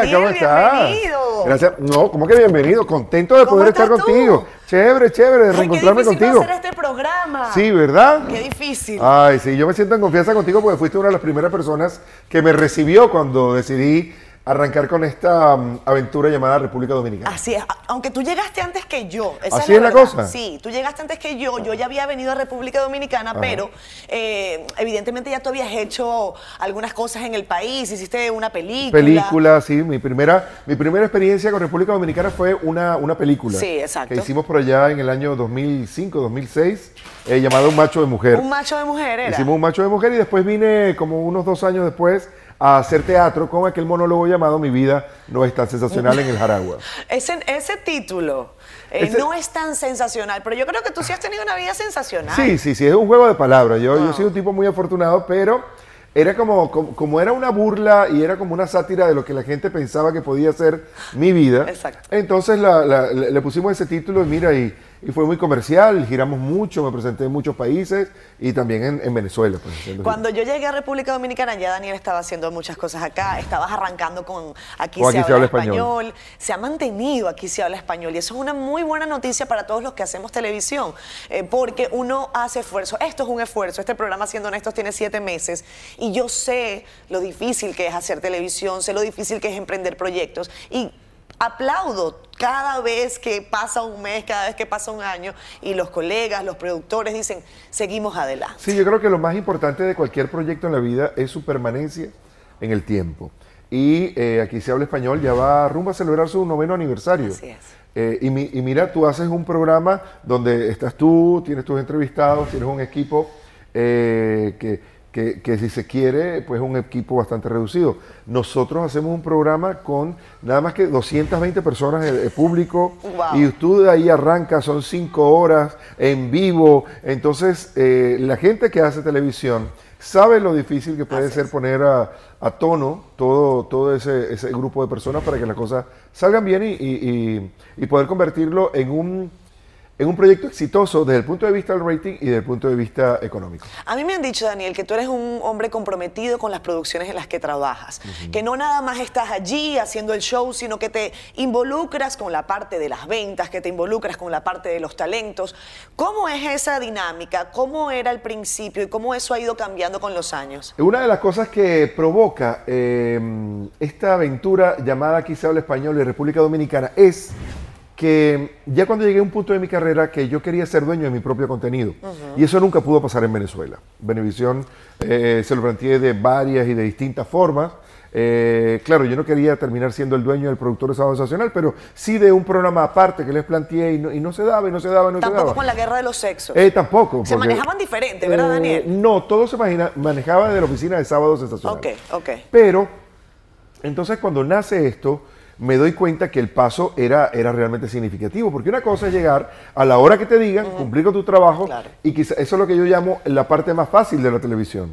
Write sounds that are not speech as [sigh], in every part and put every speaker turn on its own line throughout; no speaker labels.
Hola, ¿cómo estás?
bienvenido.
Gracias. No, ¿cómo que bienvenido? Contento de
¿Cómo
poder estar
tú?
contigo. Chévere, chévere de reencontrarme
qué
contigo.
hacer este programa.
Sí, ¿verdad?
Qué difícil.
Ay, sí, yo me siento en confianza contigo porque fuiste una de las primeras personas que me recibió cuando decidí arrancar con esta mm, aventura llamada República Dominicana.
Así es, aunque tú llegaste antes que yo. esa
¿Así es la cosa?
Sí, tú llegaste antes que yo. Yo ya había venido a República Dominicana, pero eh, evidentemente ya tú habías hecho algunas cosas en el país. Hiciste una película.
Película, sí, mi primera, mi primera experiencia con República Dominicana fue una, una película.
Sí, exacto.
Que hicimos por allá en el año 2005, 2006, eh, llamada Un Macho de Mujer.
Un macho de mujer era.
Hicimos un macho de mujer y después vine como unos dos años después a hacer teatro con aquel monólogo llamado Mi vida no es tan sensacional en el Jaragua. [laughs]
Ese, ese título eh,
Ese-
no es tan sensacional, pero yo creo que tú sí has tenido una vida sensacional.
Sí, sí, sí, es un juego de palabras. Yo, yo
Ah.
soy un tipo muy afortunado, pero era como, como, como era una burla y era como una sátira de lo que la gente pensaba que podía ser mi vida.
Exacto.
Entonces la- le pusimos ese título y mira, y, y fue muy comercial, giramos mucho, me presenté en muchos países y también en, en Venezuela. pues,
Cuando yo llegué a República Dominicana, ya Daniel estaba haciendo muchas cosas acá. Estabas arrancando con Aquí, se,
Aquí
habla
se habla español.
español. Se ha mantenido Aquí se habla español. Y eso es una muy buena noticia para todos los que hacemos televisión. eh, porque uno hace esfuerzo. Esto es un esfuerzo. Este programa, siendo honestos, tiene siete meses. Y yo sé lo difícil que es hacer televisión, sé lo difícil que es emprender proyectos. Y aplaudo cada vez que pasa un mes, cada vez que pasa un año. Y los colegas, los productores dicen, seguimos adelante.
Sí, yo creo que lo más importante de cualquier proyecto en la vida es su permanencia en el tiempo. Y eh, aquí se habla español, ya va rumbo a celebrar su noveno aniversario.
Así es.
Eh, y, mi- y mira, tú haces un programa donde estás tú, tienes tus entrevistados, tienes un equipo eh, que, que- que si se quiere, pues es un equipo bastante reducido. Nosotros hacemos un programa con nada más que 220 personas de, de público
Wow.
y tú de ahí arrancas, son cinco horas en vivo. Entonces, eh, la gente que hace televisión sabe lo difícil que puede
Así
ser
es.
poner a, a tono todo, todo ese, ese grupo de personas para que las cosas salgan bien y, y- y- y poder convertirlo en un, en un proyecto exitoso desde el punto de vista del rating y desde el punto de vista económico.
A mí me han dicho, Daniel, que tú eres un hombre comprometido con las producciones en las que trabajas. Que no nada más estás allí haciendo el show, sino que te involucras con la parte de las ventas, que te involucras con la parte de los talentos. ¿Cómo es esa dinámica? ¿Cómo era al principio y cómo eso ha ido cambiando con los años?
Una de las cosas que provoca eh, esta aventura llamada Aquí se habla español y República Dominicana es que ya cuando llegué a un punto de mi carrera que yo quería ser dueño de mi propio contenido. Y eso nunca pudo pasar en Venezuela. Venevisión eh, se lo planteé de varias y de distintas formas. Eh, claro, yo no quería terminar siendo el dueño del productor de Sábado Sensacional, pero sí de un programa aparte que les planteé y no, y no se daba, y no se daba, y no se
Tampoco
daba.
con la guerra de los sexos.
Eh, tampoco.
Se manejaban diferente, ¿verdad, Daniel?
No, todo se imagina- manejaba de la oficina de Sábado Sensacional.
ok, ok.
Pero, entonces cuando nace esto, me doy cuenta que el paso era, era realmente significativo, porque una cosa es llegar a la hora que te digan, cumplir con tu trabajo,
Claro.
y quizá eso es lo que yo llamo la parte más fácil de la televisión.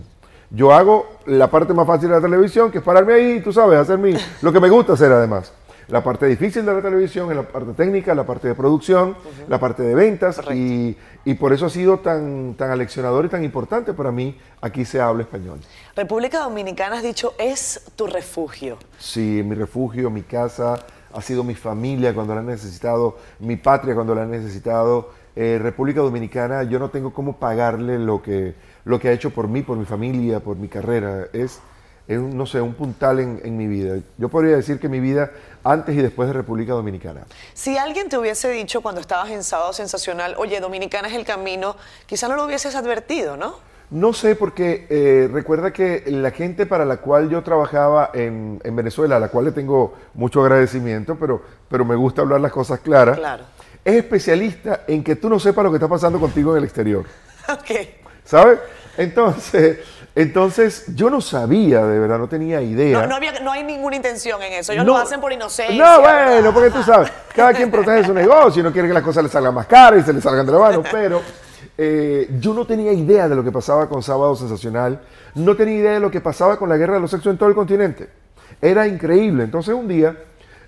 Yo hago la parte más fácil de la televisión, que es pararme ahí, tú sabes, hacer mi, lo que me gusta hacer además. La parte difícil de la televisión es la parte técnica, la parte de producción, la parte de ventas, y, y por eso ha sido tan, tan aleccionador y tan importante para mí, aquí se habla español.
República Dominicana has dicho es tu refugio.
Sí, mi refugio, mi casa, ha sido mi familia cuando la han necesitado, mi patria cuando la han necesitado. Eh, República Dominicana, yo no tengo cómo pagarle lo que, lo que ha hecho por mí, por mi familia, por mi carrera. Es, es un, no sé, un puntal en, en mi vida. Yo podría decir que mi vida antes y después de República Dominicana.
Si alguien te hubiese dicho cuando estabas en Sábado Sensacional, oye, Dominicana es el camino, quizá no lo hubieses advertido, ¿no?
No sé, porque eh, recuerda que la gente para la cual yo trabajaba en, en Venezuela, a la cual le tengo mucho agradecimiento, pero, pero me gusta hablar las cosas claras,
Claro.
es especialista en que tú no sepas lo que está pasando contigo en el exterior, [laughs]
Ok.
¿sabes? Entonces, entonces yo no sabía, de verdad, no tenía idea.
No, no, había- no hay ninguna intención en eso. Ellos
No.
lo hacen por inocencia.
No,
¿verdad?
bueno, porque tú sabes, cada quien protege su negocio y no quiere que las cosas le salgan más caras y se le salgan de la mano, pero eh, yo no tenía idea de lo que pasaba con Sábado Sensacional, no tenía idea de lo que pasaba con la guerra de los sexos en todo el continente. Era increíble. Entonces un día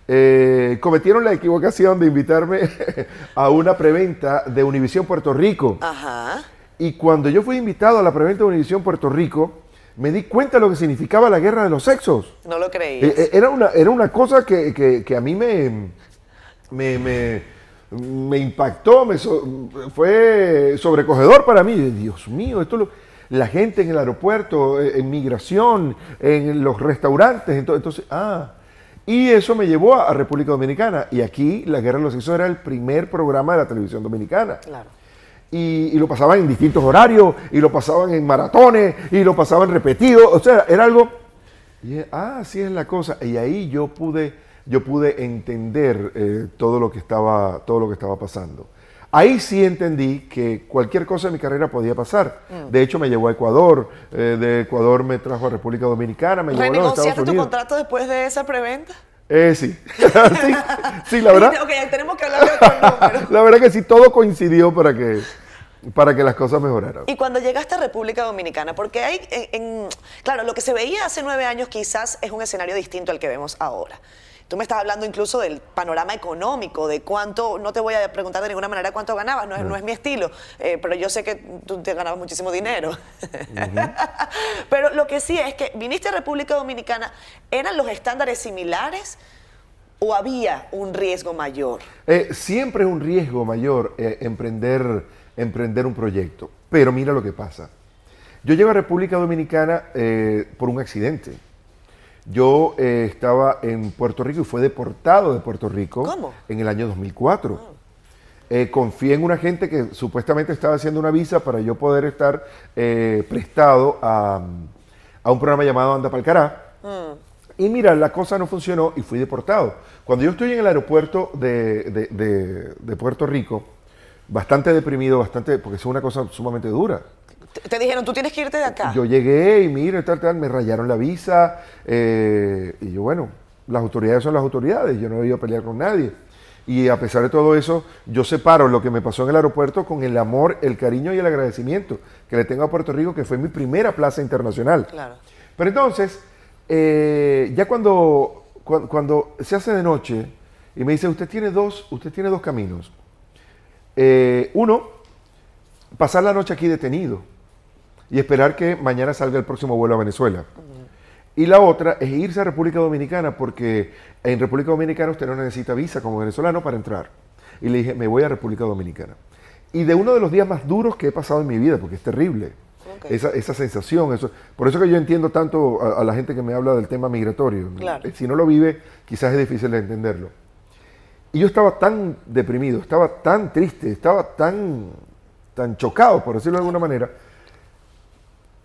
eh, cometieron la equivocación de invitarme [laughs] a una preventa de Univisión Puerto Rico.
Ajá.
Y cuando yo fui invitado a la preventa de Univisión Puerto Rico, me di cuenta de lo que significaba la guerra de los sexos.
No lo creí.
Eh, eh, Era una, era una cosa que, que- que a mí me, me, me- me impactó, me so- fue sobrecogedor para mí. Dios mío, esto lo- la gente en el aeropuerto, eh, en migración, en los restaurantes, ento- entonces, ah, y eso me llevó a República Dominicana. Y aquí La Guerra de los Sexos era el primer programa de la televisión dominicana
Claro.
Y, y lo pasaban en distintos horarios, y lo pasaban en maratones, y lo pasaban repetido, o sea, era algo, y, ah, así es la cosa, y ahí yo pude, yo pude entender eh, todo, lo que estaba, todo lo que estaba pasando. Ahí sí entendí que cualquier cosa en mi carrera podía pasar. De hecho, me llevó a Ecuador, eh, de Ecuador me trajo a República Dominicana, me llevó a los Estados
¿Renegociaste tu contrato después de esa preventa?
Eh, sí. [laughs] sí, sí, la verdad. [laughs]
Ok, tenemos que hablar de otro número.
La verdad que sí, todo coincidió para que, para que las cosas mejoraran.
Y cuando llegaste a República Dominicana, porque hay, en, en- claro, lo que se veía hace nueve años quizás es un escenario distinto al que vemos ahora. Tú me estás hablando incluso del panorama económico, de cuánto, no te voy a preguntar de ninguna manera cuánto ganabas, no es, no es mi estilo, eh, pero yo sé que tú te ganabas muchísimo dinero. [laughs] pero lo que sí es que viniste a República Dominicana, ¿eran los estándares similares o había un riesgo mayor?
Eh, siempre es un riesgo mayor eh, emprender, emprender un proyecto. Pero mira lo que pasa. Yo llego a República Dominicana eh, por un accidente. Yo eh, estaba en Puerto Rico y fue deportado de Puerto Rico
¿Cómo?
en el año 2004. Eh, confié en una gente que supuestamente estaba haciendo una visa para yo poder estar prestado a, a un programa llamado Anda Palcará. Y mira, la cosa no funcionó y fui deportado. Cuando yo estoy en el aeropuerto de, de- de- de Puerto Rico, bastante deprimido, bastante, porque es una cosa sumamente dura.
Te, te dijeron, tú tienes que irte de acá.
Yo llegué y mira, tal, tal, me rayaron la visa. eh, y yo, bueno, las autoridades son las autoridades, yo no he ido a pelear con nadie. Y a pesar de todo eso, yo separo lo que me pasó en el aeropuerto con el amor, el cariño y el agradecimiento que le tengo a Puerto Rico, que fue mi primera plaza internacional.
Claro.
Pero entonces, eh, ya cuando, cuan- cuando, se hace de noche y me dice, usted tiene dos, usted tiene dos caminos. Eh, uno, pasar la noche aquí detenido y esperar que mañana salga el próximo vuelo a Venezuela. Y la otra es irse a República Dominicana porque en República Dominicana usted no necesita visa como venezolano para entrar. Y le dije, me voy a República Dominicana. Y de uno de los días más duros que he pasado en mi vida, porque es terrible, esa, esa sensación, eso, por eso que yo entiendo tanto a, a la gente que me habla del tema migratorio.
Claro.
Si no lo vive, quizás es difícil de entenderlo. Y yo estaba tan deprimido, estaba tan triste, estaba tan, tan chocado, por decirlo de alguna manera.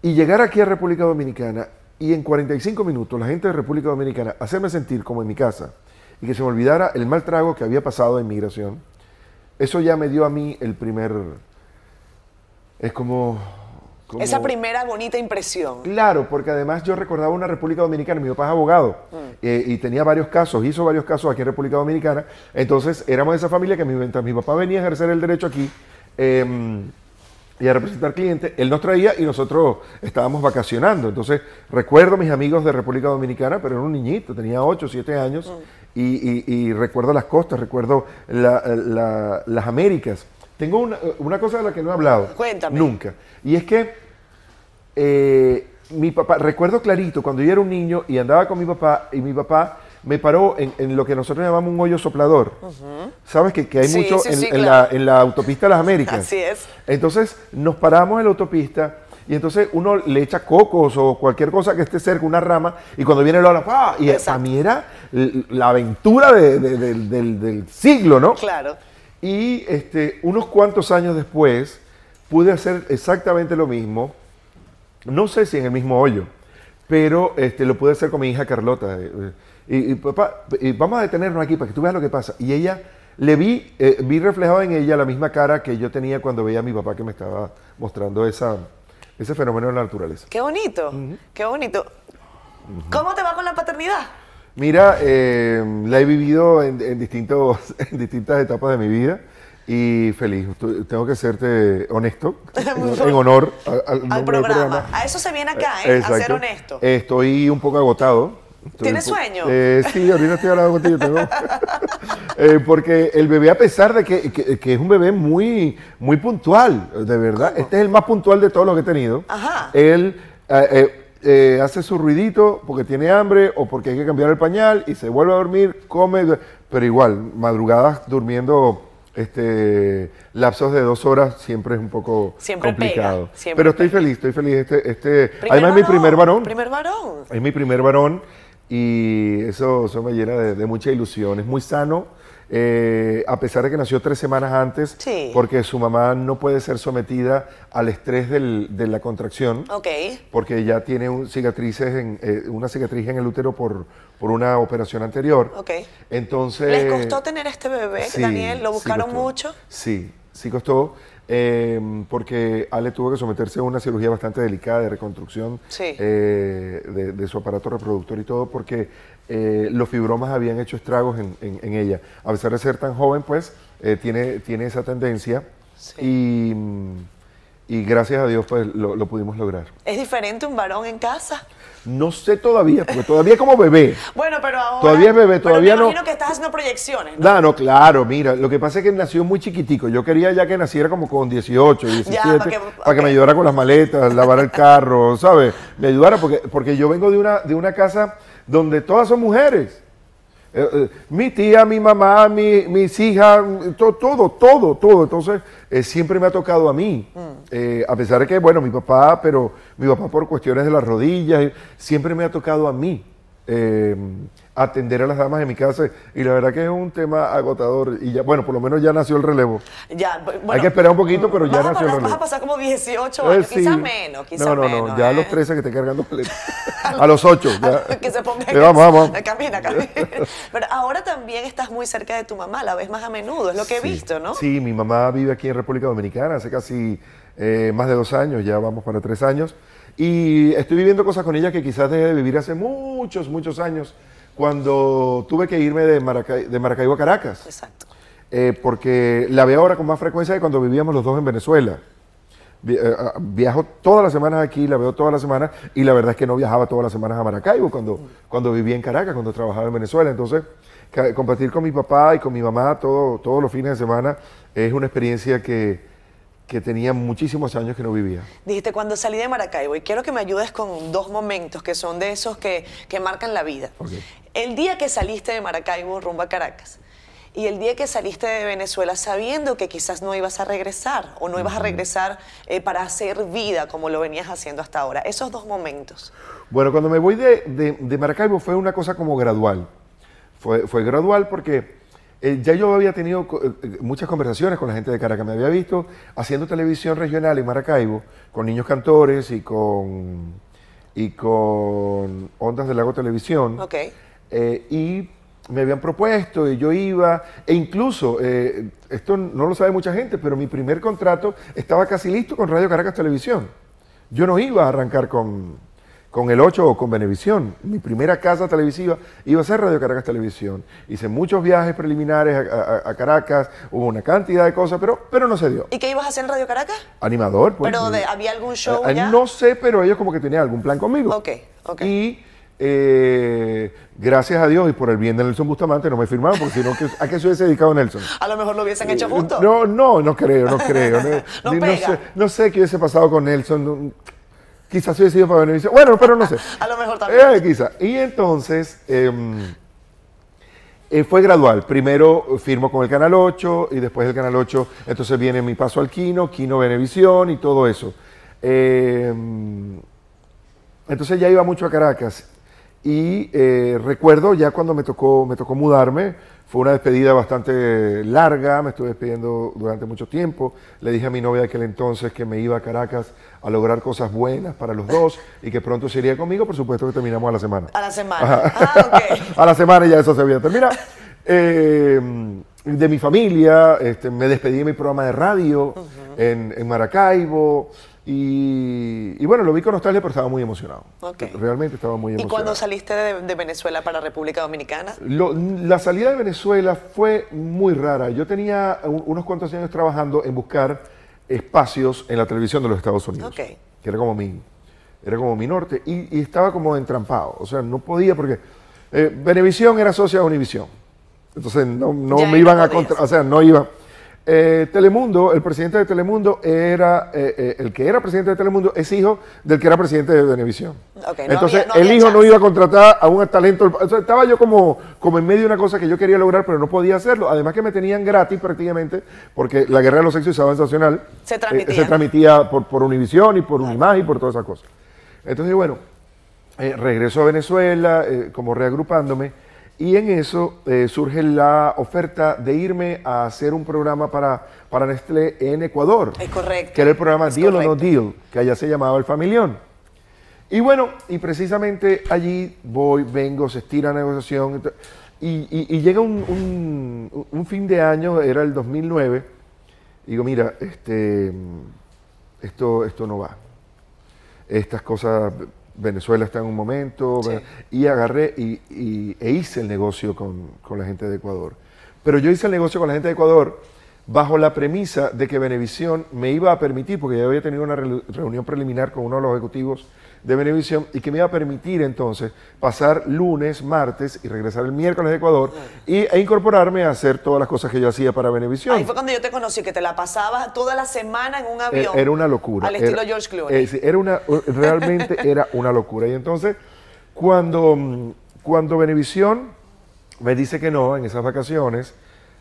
Y llegar aquí a República Dominicana y en 45 minutos la gente de República Dominicana hacerme sentir como en mi casa y que se me olvidara el mal trago que había pasado en migración, eso ya me dio a mí el primer... Es como... como-
Esa primera bonita impresión.
Claro, porque además yo recordaba una República Dominicana, mi papá es abogado eh, y tenía varios casos, hizo varios casos aquí en República Dominicana, entonces éramos de esa familia que mi- mientras mi papá venía a ejercer el derecho aquí eh, y a representar clientes, él nos traía y nosotros estábamos vacacionando, entonces recuerdo a mis amigos de República Dominicana, pero era un niñito, tenía 8 o 7 años y, y- y recuerdo las costas, recuerdo la- la- las Américas. Tengo una, una cosa de la que no he hablado.
Cuéntame.
Nunca. Y es que eh, mi papá, recuerdo clarito cuando yo era un niño y andaba con mi papá y mi papá me paró en, en lo que nosotros llamamos un hoyo soplador. ¿Sabes que, que hay
Sí,
mucho
sí,
en,
sí,
en
claro.
la, en la autopista de las Américas? [laughs]
Así es.
Entonces nos paramos en la autopista y entonces uno le echa cocos o cualquier cosa que esté cerca, una rama, y cuando viene el ola, ¡pah! Y
Exacto.
para mí era la aventura de- de- del- del- del siglo, ¿no?
Claro.
Y este, unos cuantos años después pude hacer exactamente lo mismo. No sé si en el mismo hoyo, pero este, lo pude hacer con mi hija Carlota. eh, eh, Y, y, papá, y vamos a detenernos aquí para que tú veas lo que pasa. Y ella, le vi, eh, vi reflejado en ella la misma cara que yo tenía cuando veía a mi papá que me estaba mostrando esa, ese fenómeno de la naturaleza.
Qué bonito, qué bonito. ¿Cómo te va con la paternidad?
Mira, eh, la he vivido en, en distintos, [laughs] en distintas etapas de mi vida y feliz. Tengo que serte honesto, [laughs] en, honor al,
Al
del
programa. A eso se viene acá, ¿eh? A ser honesto.
Estoy un poco agotado. Estoy
¿Tienes
po-
sueño?
Eh, sí, ahorita estoy hablando contigo. tengo- [laughs] Eh, porque el bebé, a pesar de que, que- que es un bebé muy, muy puntual, de verdad, este es el más puntual de todos los que he tenido.
Ajá.
Él, eh, eh, hace su ruidito porque tiene hambre o porque hay que cambiar el pañal y se vuelve a dormir, come, pero igual, madrugadas durmiendo este lapsos de dos horas siempre es un poco
Siempre
complicado.
pega, siempre
pero estoy
pega.
feliz, estoy feliz. Este, este, además es mi primer varón.
Primer varón.
Es mi primer varón y eso, eso me llena de, de mucha ilusión. Es muy sano, eh, a pesar de que nació tres semanas antes,
Sí.
porque su mamá no puede ser sometida al estrés del- de la contracción,
Ok.
porque ya tiene un- cicatrices en, eh, una cicatriz en el útero por, por una operación anterior. Entonces...
¿Les costó tener este bebé,
Sí,
Daniel? ¿Lo buscaron mucho?
Sí, sí costó, eh, porque Ale tuvo que someterse a una cirugía bastante delicada de reconstrucción
Sí.
eh, de, de su aparato reproductor y todo, porque eh, los fibromas habían hecho estragos en, en- en ella. A pesar de ser tan joven, pues eh, tiene, tiene esa tendencia
Sí.
y, mm, y gracias a Dios pues lo, lo pudimos lograr.
¿Es diferente un varón en casa?
No sé todavía, porque todavía como bebé. [laughs]
Bueno, pero ahora...
Todavía es bebé,
pero
todavía
me
no-
imagino que estás haciendo proyecciones, ¿no?
No, no, claro, mira, lo que pasa es que nació muy chiquitico. Yo quería ya que naciera como con 18, 17, para que,
para que-
me ayudara con las maletas, lavar el carro, ¿sabes? Me ayudara porque, porque yo vengo de una, de una casa donde todas son mujeres. Eh, eh, mi tía, mi mamá, mi- mis hijas, to- todo, todo, todo. Entonces, eh, siempre me ha tocado a mí.
Mm.
A pesar de que, bueno, mi papá, pero mi papá por cuestiones de las rodillas, siempre me ha tocado a mí atender a las damas de mi casa. Y la verdad que es un tema agotador. Y ya, bueno, por lo menos ya nació el relevo.
Ya, bu- bueno,
Hay que esperar un poquito, pero ya
a
nació el relevo.
Vas a pasar como 18
Eh,
años,
sí.
quizás menos,
No, no,
menos.
no, ya a
¿eh?
los 13 que te cargando. [laughs] A los 8. Ya. [laughs]
que se ponga
Eh, vamos, vamos.
Camina, camina. [laughs] Pero ahora también estás muy cerca de tu mamá, la ves más a menudo, es lo que he
Sí.
visto, ¿no?
Sí, mi mamá vive aquí en República Dominicana hace casi eh, más de dos años, ya vamos para tres años. Y estoy viviendo cosas con ella que quizás dejé de vivir hace muchos, muchos años, cuando tuve que irme de, Maracay- de Maracaibo a Caracas.
Exacto.
Eh, porque la veo ahora con más frecuencia que cuando vivíamos los dos en Venezuela. Eh, ah, Viajo todas las semanas aquí, la veo todas las semanas, y la verdad es que no viajaba todas las semanas a Maracaibo cuando, cuando vivía en Caracas, cuando trabajaba en Venezuela. Entonces, compartir con mi papá y con mi mamá todo, todos los fines de semana es una experiencia que, que tenía muchísimos años que no vivía.
Dijiste, cuando salí de Maracaibo, y quiero que me ayudes con dos momentos que son de esos que, que marcan la vida. El día que saliste de Maracaibo rumbo a Caracas y el día que saliste de Venezuela sabiendo que quizás no ibas a regresar o no ibas a regresar eh, para hacer vida como lo venías haciendo hasta ahora. Esos dos momentos.
Bueno, cuando me voy de, de- de Maracaibo fue una cosa como gradual. Fue, fue gradual porque eh, ya yo había tenido co- eh, muchas conversaciones con la gente de Caracas. Me había visto haciendo televisión regional en Maracaibo con niños cantores y con, y con Ondas del Lago Televisión.
Ok.
Eh, y me habían propuesto y yo iba, e incluso, eh, esto no lo sabe mucha gente, pero mi primer contrato estaba casi listo con Radio Caracas Televisión. Yo no iba a arrancar con, con el 8 o con Venevisión. Mi primera casa televisiva iba a ser Radio Caracas Televisión. Hice muchos viajes preliminares a, a- a Caracas, hubo una cantidad de cosas, pero, pero no se dio.
¿Y qué ibas a hacer en Radio Caracas?
Animador, pues.
Pero de-
eh,
¿había algún show
eh,
ya?
No sé, pero ellos como que tenían algún plan conmigo.
Ok, ok.
Y eh, gracias a Dios y por el bien de Nelson Bustamante no me firmaron, porque si no, ¿qué- ¿a qué se hubiese dedicado Nelson? [laughs]
A lo mejor lo hubiesen hecho juntos.
No, no, no creo, no [laughs] creo. No,
pega.
sé, no sé qué hubiese pasado con Nelson. Quizás hubiese sido para Benevisión. Bueno, pero no sé. [laughs]
A lo mejor también.
Eh, quizá. Y entonces em, eh, fue gradual. Primero firmo con el Canal 8 y después del Canal 8, entonces viene mi paso al Kino, Kino Venevisión y todo eso. Em, entonces ya iba mucho a Caracas y eh, recuerdo ya cuando me tocó, me tocó mudarme, fue una despedida bastante larga, me estuve despidiendo durante mucho tiempo. Le dije a mi novia de aquel entonces que me iba a Caracas a lograr cosas buenas para los dos y que pronto se iría conmigo, por supuesto que terminamos a la semana.
A la semana. Ah, [laughs]
a la semana ya eso se había terminado. Eh, de mi familia, este, me despedí de mi programa de radio en, en Maracaibo. Y, y bueno, lo vi con nostalgia, pero estaba muy emocionado. Realmente estaba muy
¿Y
emocionado.
cuando saliste de, de Venezuela para República Dominicana?
Lo- la salida de Venezuela fue muy rara. Yo tenía un- unos cuantos años trabajando en buscar espacios en la televisión de los Estados Unidos.
Ok.
Que era como mi, era como mi norte. Y, y estaba como entrampado. O sea, no podía porque eh, Venevisión era socia de Univisión. Entonces no, me iban
no
a contra, o sea, no iba. Eh, Telemundo, el presidente de Telemundo era, eh, eh, el que era presidente de Telemundo es hijo del que era presidente de Venevisión.
Ok, no
Entonces,
había- no
el hijo no iba a contratar a un talento. o sea, estaba yo como, como en medio de una cosa que yo quería lograr, pero no podía hacerlo. Además que me tenían gratis prácticamente, porque la guerra de los sexos y Sábado Sensacional
Se transmitía.
se transmitía por, por Univisión y por Unimag y por todas esas cosas. Entonces, bueno, regreso a Venezuela, como reagrupándome, y en eso eh, surge la oferta de irme a hacer un programa para, para Nestlé en Ecuador.
Es correcto.
Que era el programa
Es
Deal or No
correcto.
Deal, que allá se llamaba El Familión. Y bueno, y precisamente allí voy, vengo, se estira la negociación. Y, y- y llega un, un- un fin de año, era el 2009, y digo, mira, este, esto, esto no va. Estas cosas, Venezuela está en un momento,
Sí.
y agarré y, y- e hice el negocio con, con la gente de Ecuador. Pero yo hice el negocio con la gente de Ecuador bajo la premisa de que Venevisión me iba a permitir, porque ya había tenido una reunión preliminar con uno de los ejecutivos de Venevisión, y que me iba a permitir entonces pasar lunes, martes y regresar el miércoles de Ecuador y, e incorporarme a hacer todas las cosas que yo hacía para Venevisión.
Ahí fue cuando yo te conocí, que te la pasabas toda la semana en un
Era-
avión.
Eh, Era una locura.
Al estilo
Era-
George Clooney.
eh, era una, realmente era una locura. Y entonces, cuando, mm, cuando Venevisión me dice que no en esas vacaciones,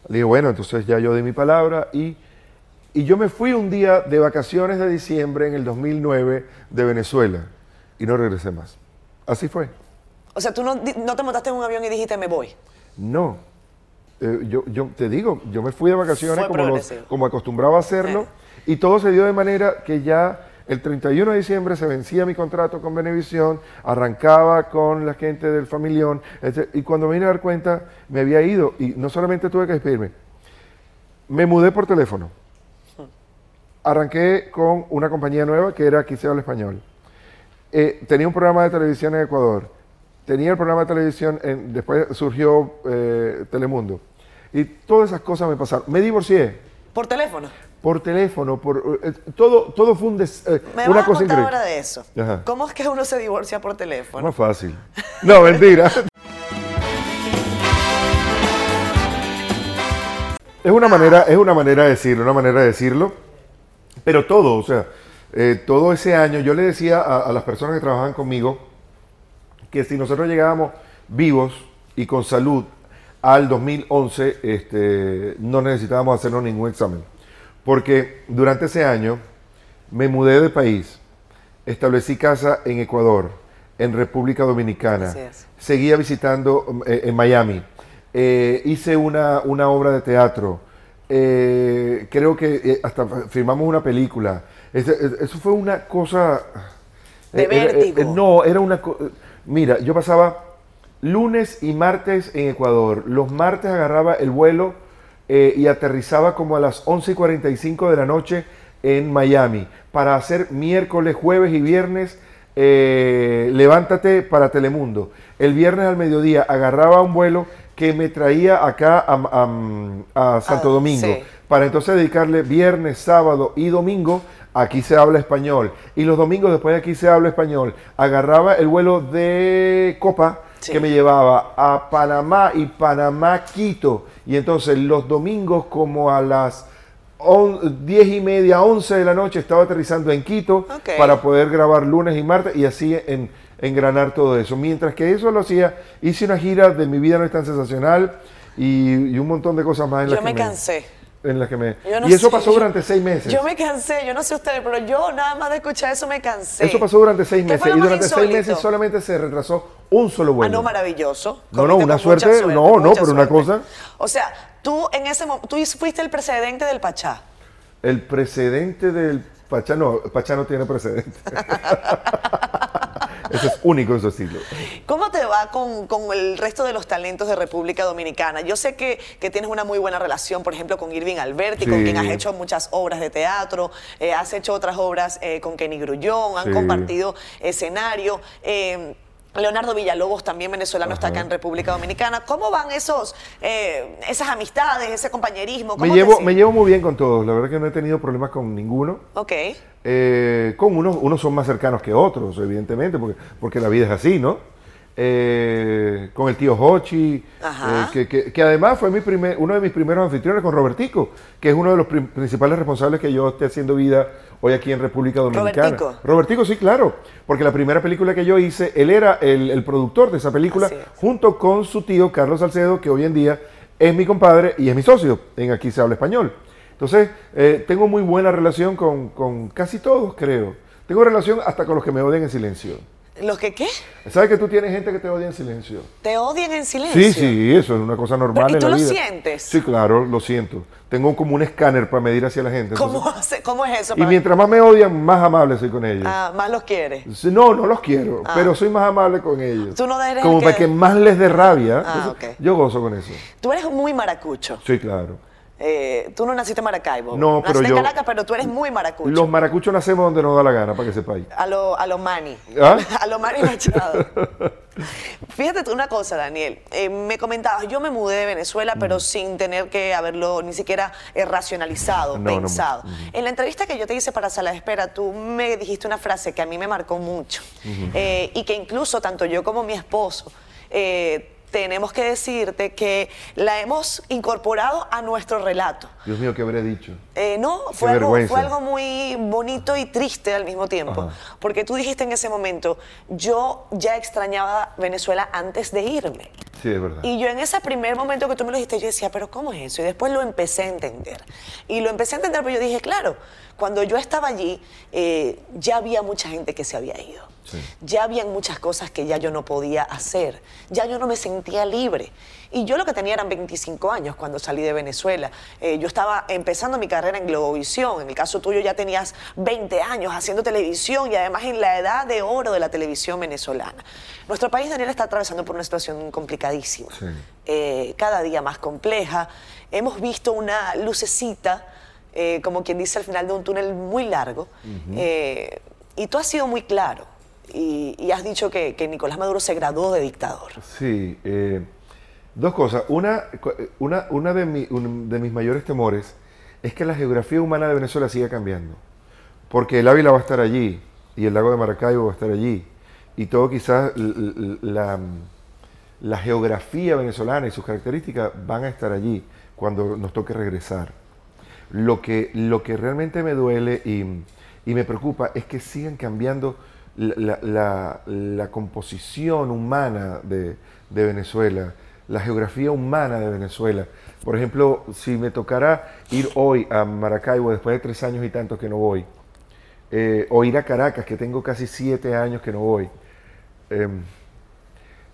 le digo, bueno, entonces ya yo di mi palabra y, y yo me fui un día de vacaciones de diciembre en el 2009 de Venezuela y no regresé más. Así fue.
O sea, tú no, no te montaste en un avión y dijiste, me voy.
No. Eh, yo, yo te digo, yo me fui de vacaciones como, los- como acostumbraba a hacerlo y todo se dio de manera que ya el 31 de diciembre se vencía mi contrato con Venevisión, arrancaba con la gente del familión y cuando me vine a dar cuenta me había ido y no solamente tuve que despedirme, me mudé por teléfono. Arranqué con una compañía nueva que era Aquí se habla español. Eh, tenía un programa de televisión en Ecuador. Tenía el programa de televisión, en- después surgió eh, Telemundo. Y todas esas cosas me pasaron. Me divorcié
Por teléfono.
por teléfono, por eh, todo, todo fue un des- eh,
Me
una
vas a contar ahora de eso.
Ajá.
¿Cómo es que uno se divorcia por teléfono?
Más fácil. No, mentira. Es una manera, es una manera de decirlo, una manera de decirlo. Pero todo, o sea, eh, todo ese año yo le decía a, a las personas que trabajaban conmigo que si nosotros llegábamos vivos y con salud al 2011, este, no necesitábamos hacernos ningún examen. Porque durante ese año me mudé de país, establecí casa en Ecuador, en República Dominicana, seguía visitando eh, en Miami, eh, hice una, una obra de teatro, creo que hasta firmamos una película. Eso fue una cosa...
De
eh, era- eh,
vértigo.
eh, no, era una... Mira, yo pasaba lunes y martes en Ecuador. Los martes agarraba el vuelo eh, y aterrizaba como a las 11 y 45 de la noche en Miami para hacer miércoles, jueves y viernes eh, Levántate para Telemundo. El viernes al mediodía agarraba un vuelo que me traía acá a, a- a Santo
Ah,
Domingo
sí.
para entonces dedicarle viernes, sábado y domingo. Aquí se habla español. Y los domingos después de aquí se habla español. Agarraba el vuelo de Copa
Sí.
que me llevaba a Panamá y Panamá Quito. Y entonces los domingos como a las on- 10 y media, 11 de la noche estaba aterrizando en Quito para poder grabar lunes y martes y así en, engranar todo eso. Mientras que eso lo hacía, hice una gira de Mi vida no es tan sensacional y, y un montón de cosas más en las
Yo
que
me cansé.
En las que me...
No
y eso
sé,
pasó
yo-
durante seis meses.
Yo me cansé, yo no sé ustedes, pero yo nada más de escuchar eso me cansé.
Eso pasó durante seis
¿Qué
meses y durante seis meses solamente se retrasó un solo
Ah,
vuelo.
no, maravilloso.
No, no, una suerte, no, no, pero una cosa-
O sea, tú en ese momento, tú fuiste el precedente del Pachá.
El precedente del Pachá, no, Pachá no tiene precedente. [laughs] Eso es único en su estilo.
¿Cómo te va con, con el resto de los talentos de República Dominicana? Yo sé que, que tienes una muy buena relación, por ejemplo, con Irving Alberti, con quien has hecho muchas obras de teatro, eh, has hecho otras obras eh, con Kenny Grullón, han
Sí.
compartido escenario. eh, Leonardo Villalobos, también venezolano, está acá en República Dominicana. ¿Cómo van esos, eh, esas amistades, ese compañerismo?
Me
¿Cómo te
llevo, me llevo muy bien con todos. La verdad que no he tenido problemas con ninguno.
Ok.
Eh, con unos, unos son más cercanos que otros, evidentemente, porque, porque la vida es así, ¿no? Eh, con el tío Hochi, eh, que, que- que además fue mi primer, uno de mis primeros anfitriones con Robertico, que es uno de los principales responsables que yo esté haciendo vida hoy aquí en República Dominicana.
¿Robertico?
Robertico, sí, claro, porque la primera película que yo hice, él era el, el productor de esa película,
es.
junto con su tío Carlos Salcedo, que hoy en día es mi compadre y es mi socio en Aquí se habla español. Entonces, eh, tengo muy buena relación con, con casi todos, creo. Tengo relación hasta con los que me odian en silencio.
¿Los que qué?
¿Sabes que tú tienes gente que te odia en silencio?
¿Te odian en silencio?
Sí, sí, eso es una cosa normal
Pero, ¿y
en
tú
la
lo
vida.
sientes?
Sí, claro, lo siento. Tengo como un escáner para medir hacia la gente.
¿Cómo,
entonces-
hace- ¿Cómo es eso?
y
para-
mientras más me odian, más amable soy con ellos.
Ah, más los quieres.
Sí, No, no los quiero,
Ah.
pero soy más amable con ellos.
Tú no eres
Como
el
para
que-
que más les dé rabia.
Ah,
Entonces,
ok.
Yo gozo con eso.
Tú eres muy maracucho.
Sí, claro.
Eh, tú no naciste en Maracaibo.
No, pero
naciste
yo-
en Caracas, pero tú eres muy maracucho.
Los maracuchos nacemos donde nos da la gana, para que sepáis.
A lo, a lo Manny.
¿Ah? [laughs]
A lo Manny Machado. [laughs] Fíjate tú una cosa, Daniel. Eh, me comentabas, yo me mudé de Venezuela, pero sin tener que haberlo ni siquiera eh, racionalizado,
No, no,
pensado.
ujú.
En la entrevista que yo te hice para Sala de Espera, tú me dijiste una frase que a mí me marcó mucho. Eh, y que incluso tanto yo como mi esposo. Tenemos que decirte que la hemos incorporado a nuestro relato.
Dios mío, ¿qué habré dicho?
Eh, no, fue algo,
vergüenza.
fue algo muy bonito y triste al mismo tiempo.
Ajá.
Porque tú dijiste en ese momento, yo ya extrañaba Venezuela antes de irme.
Sí, es verdad.
Y yo en ese primer momento que tú me lo dijiste, yo decía, pero ¿cómo es eso? Y después lo empecé a entender. Y lo empecé a entender, pero yo dije, claro, cuando yo estaba allí, eh, ya había mucha gente que se había ido.
Sí.
Ya habían muchas cosas que ya yo no podía hacer. Ya yo no me sentía libre. Y yo lo que tenía eran 25 años cuando salí de Venezuela. Eh, yo estaba empezando mi carrera en Globovisión. En el caso tuyo ya tenías 20 años haciendo televisión y además en la edad de oro de la televisión venezolana. Nuestro país, Daniel, está atravesando por una situación complicadísima.
Sí.
Eh, cada día más compleja. Hemos visto una lucecita, eh, como quien dice al final de un túnel muy largo. Y tú has sido muy claro. Y, has dicho que, Nicolás Maduro se graduó de dictador.
Sí, eh, dos cosas. Una, cu- una, una de, de mis mayores temores es que la geografía humana de Venezuela siga cambiando. Porque el Ávila va a estar allí y el lago de Maracaibo va a estar allí. Y todo quizás la, la geografía venezolana y sus características van a estar allí cuando nos toque regresar. Lo que, lo que realmente me duele y, y me preocupa es que sigan cambiando la, la- la- composición humana de, de Venezuela, la geografía humana de Venezuela. Por ejemplo, si me tocara ir hoy a Maracaibo después de tres años y tantos que no voy, eh, o ir a Caracas, que tengo casi siete años que no voy, em,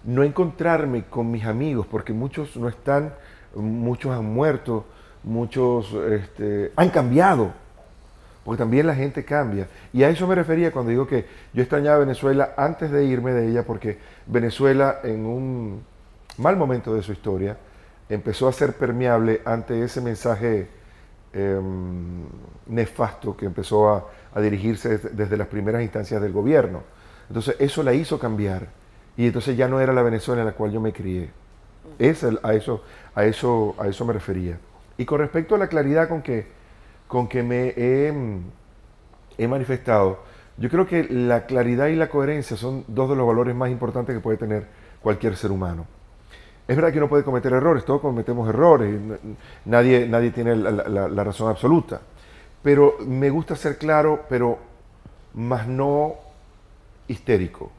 no encontrarme con mis amigos, porque muchos no están, muchos han muerto, muchos este, han cambiado, porque también la gente cambia. Y a eso me refería cuando digo que yo extrañaba Venezuela antes de irme de ella, porque Venezuela en un mal momento de su historia empezó a ser permeable ante ese mensaje em, nefasto que empezó a, dirigirse desde, las primeras instancias del gobierno. Entonces eso la hizo cambiar y entonces ya no era la Venezuela en la cual yo me crié. Es a, eso, a, eso, a eso me refería. Y con respecto a la claridad con que, con que me he, mm, he manifestado, yo creo que la claridad y la coherencia son dos de los valores más importantes que puede tener cualquier ser humano. Es verdad que uno puede cometer errores, todos cometemos errores, nadie, nadie tiene la, la- la razón absoluta. Pero me gusta ser claro, pero más no histérico.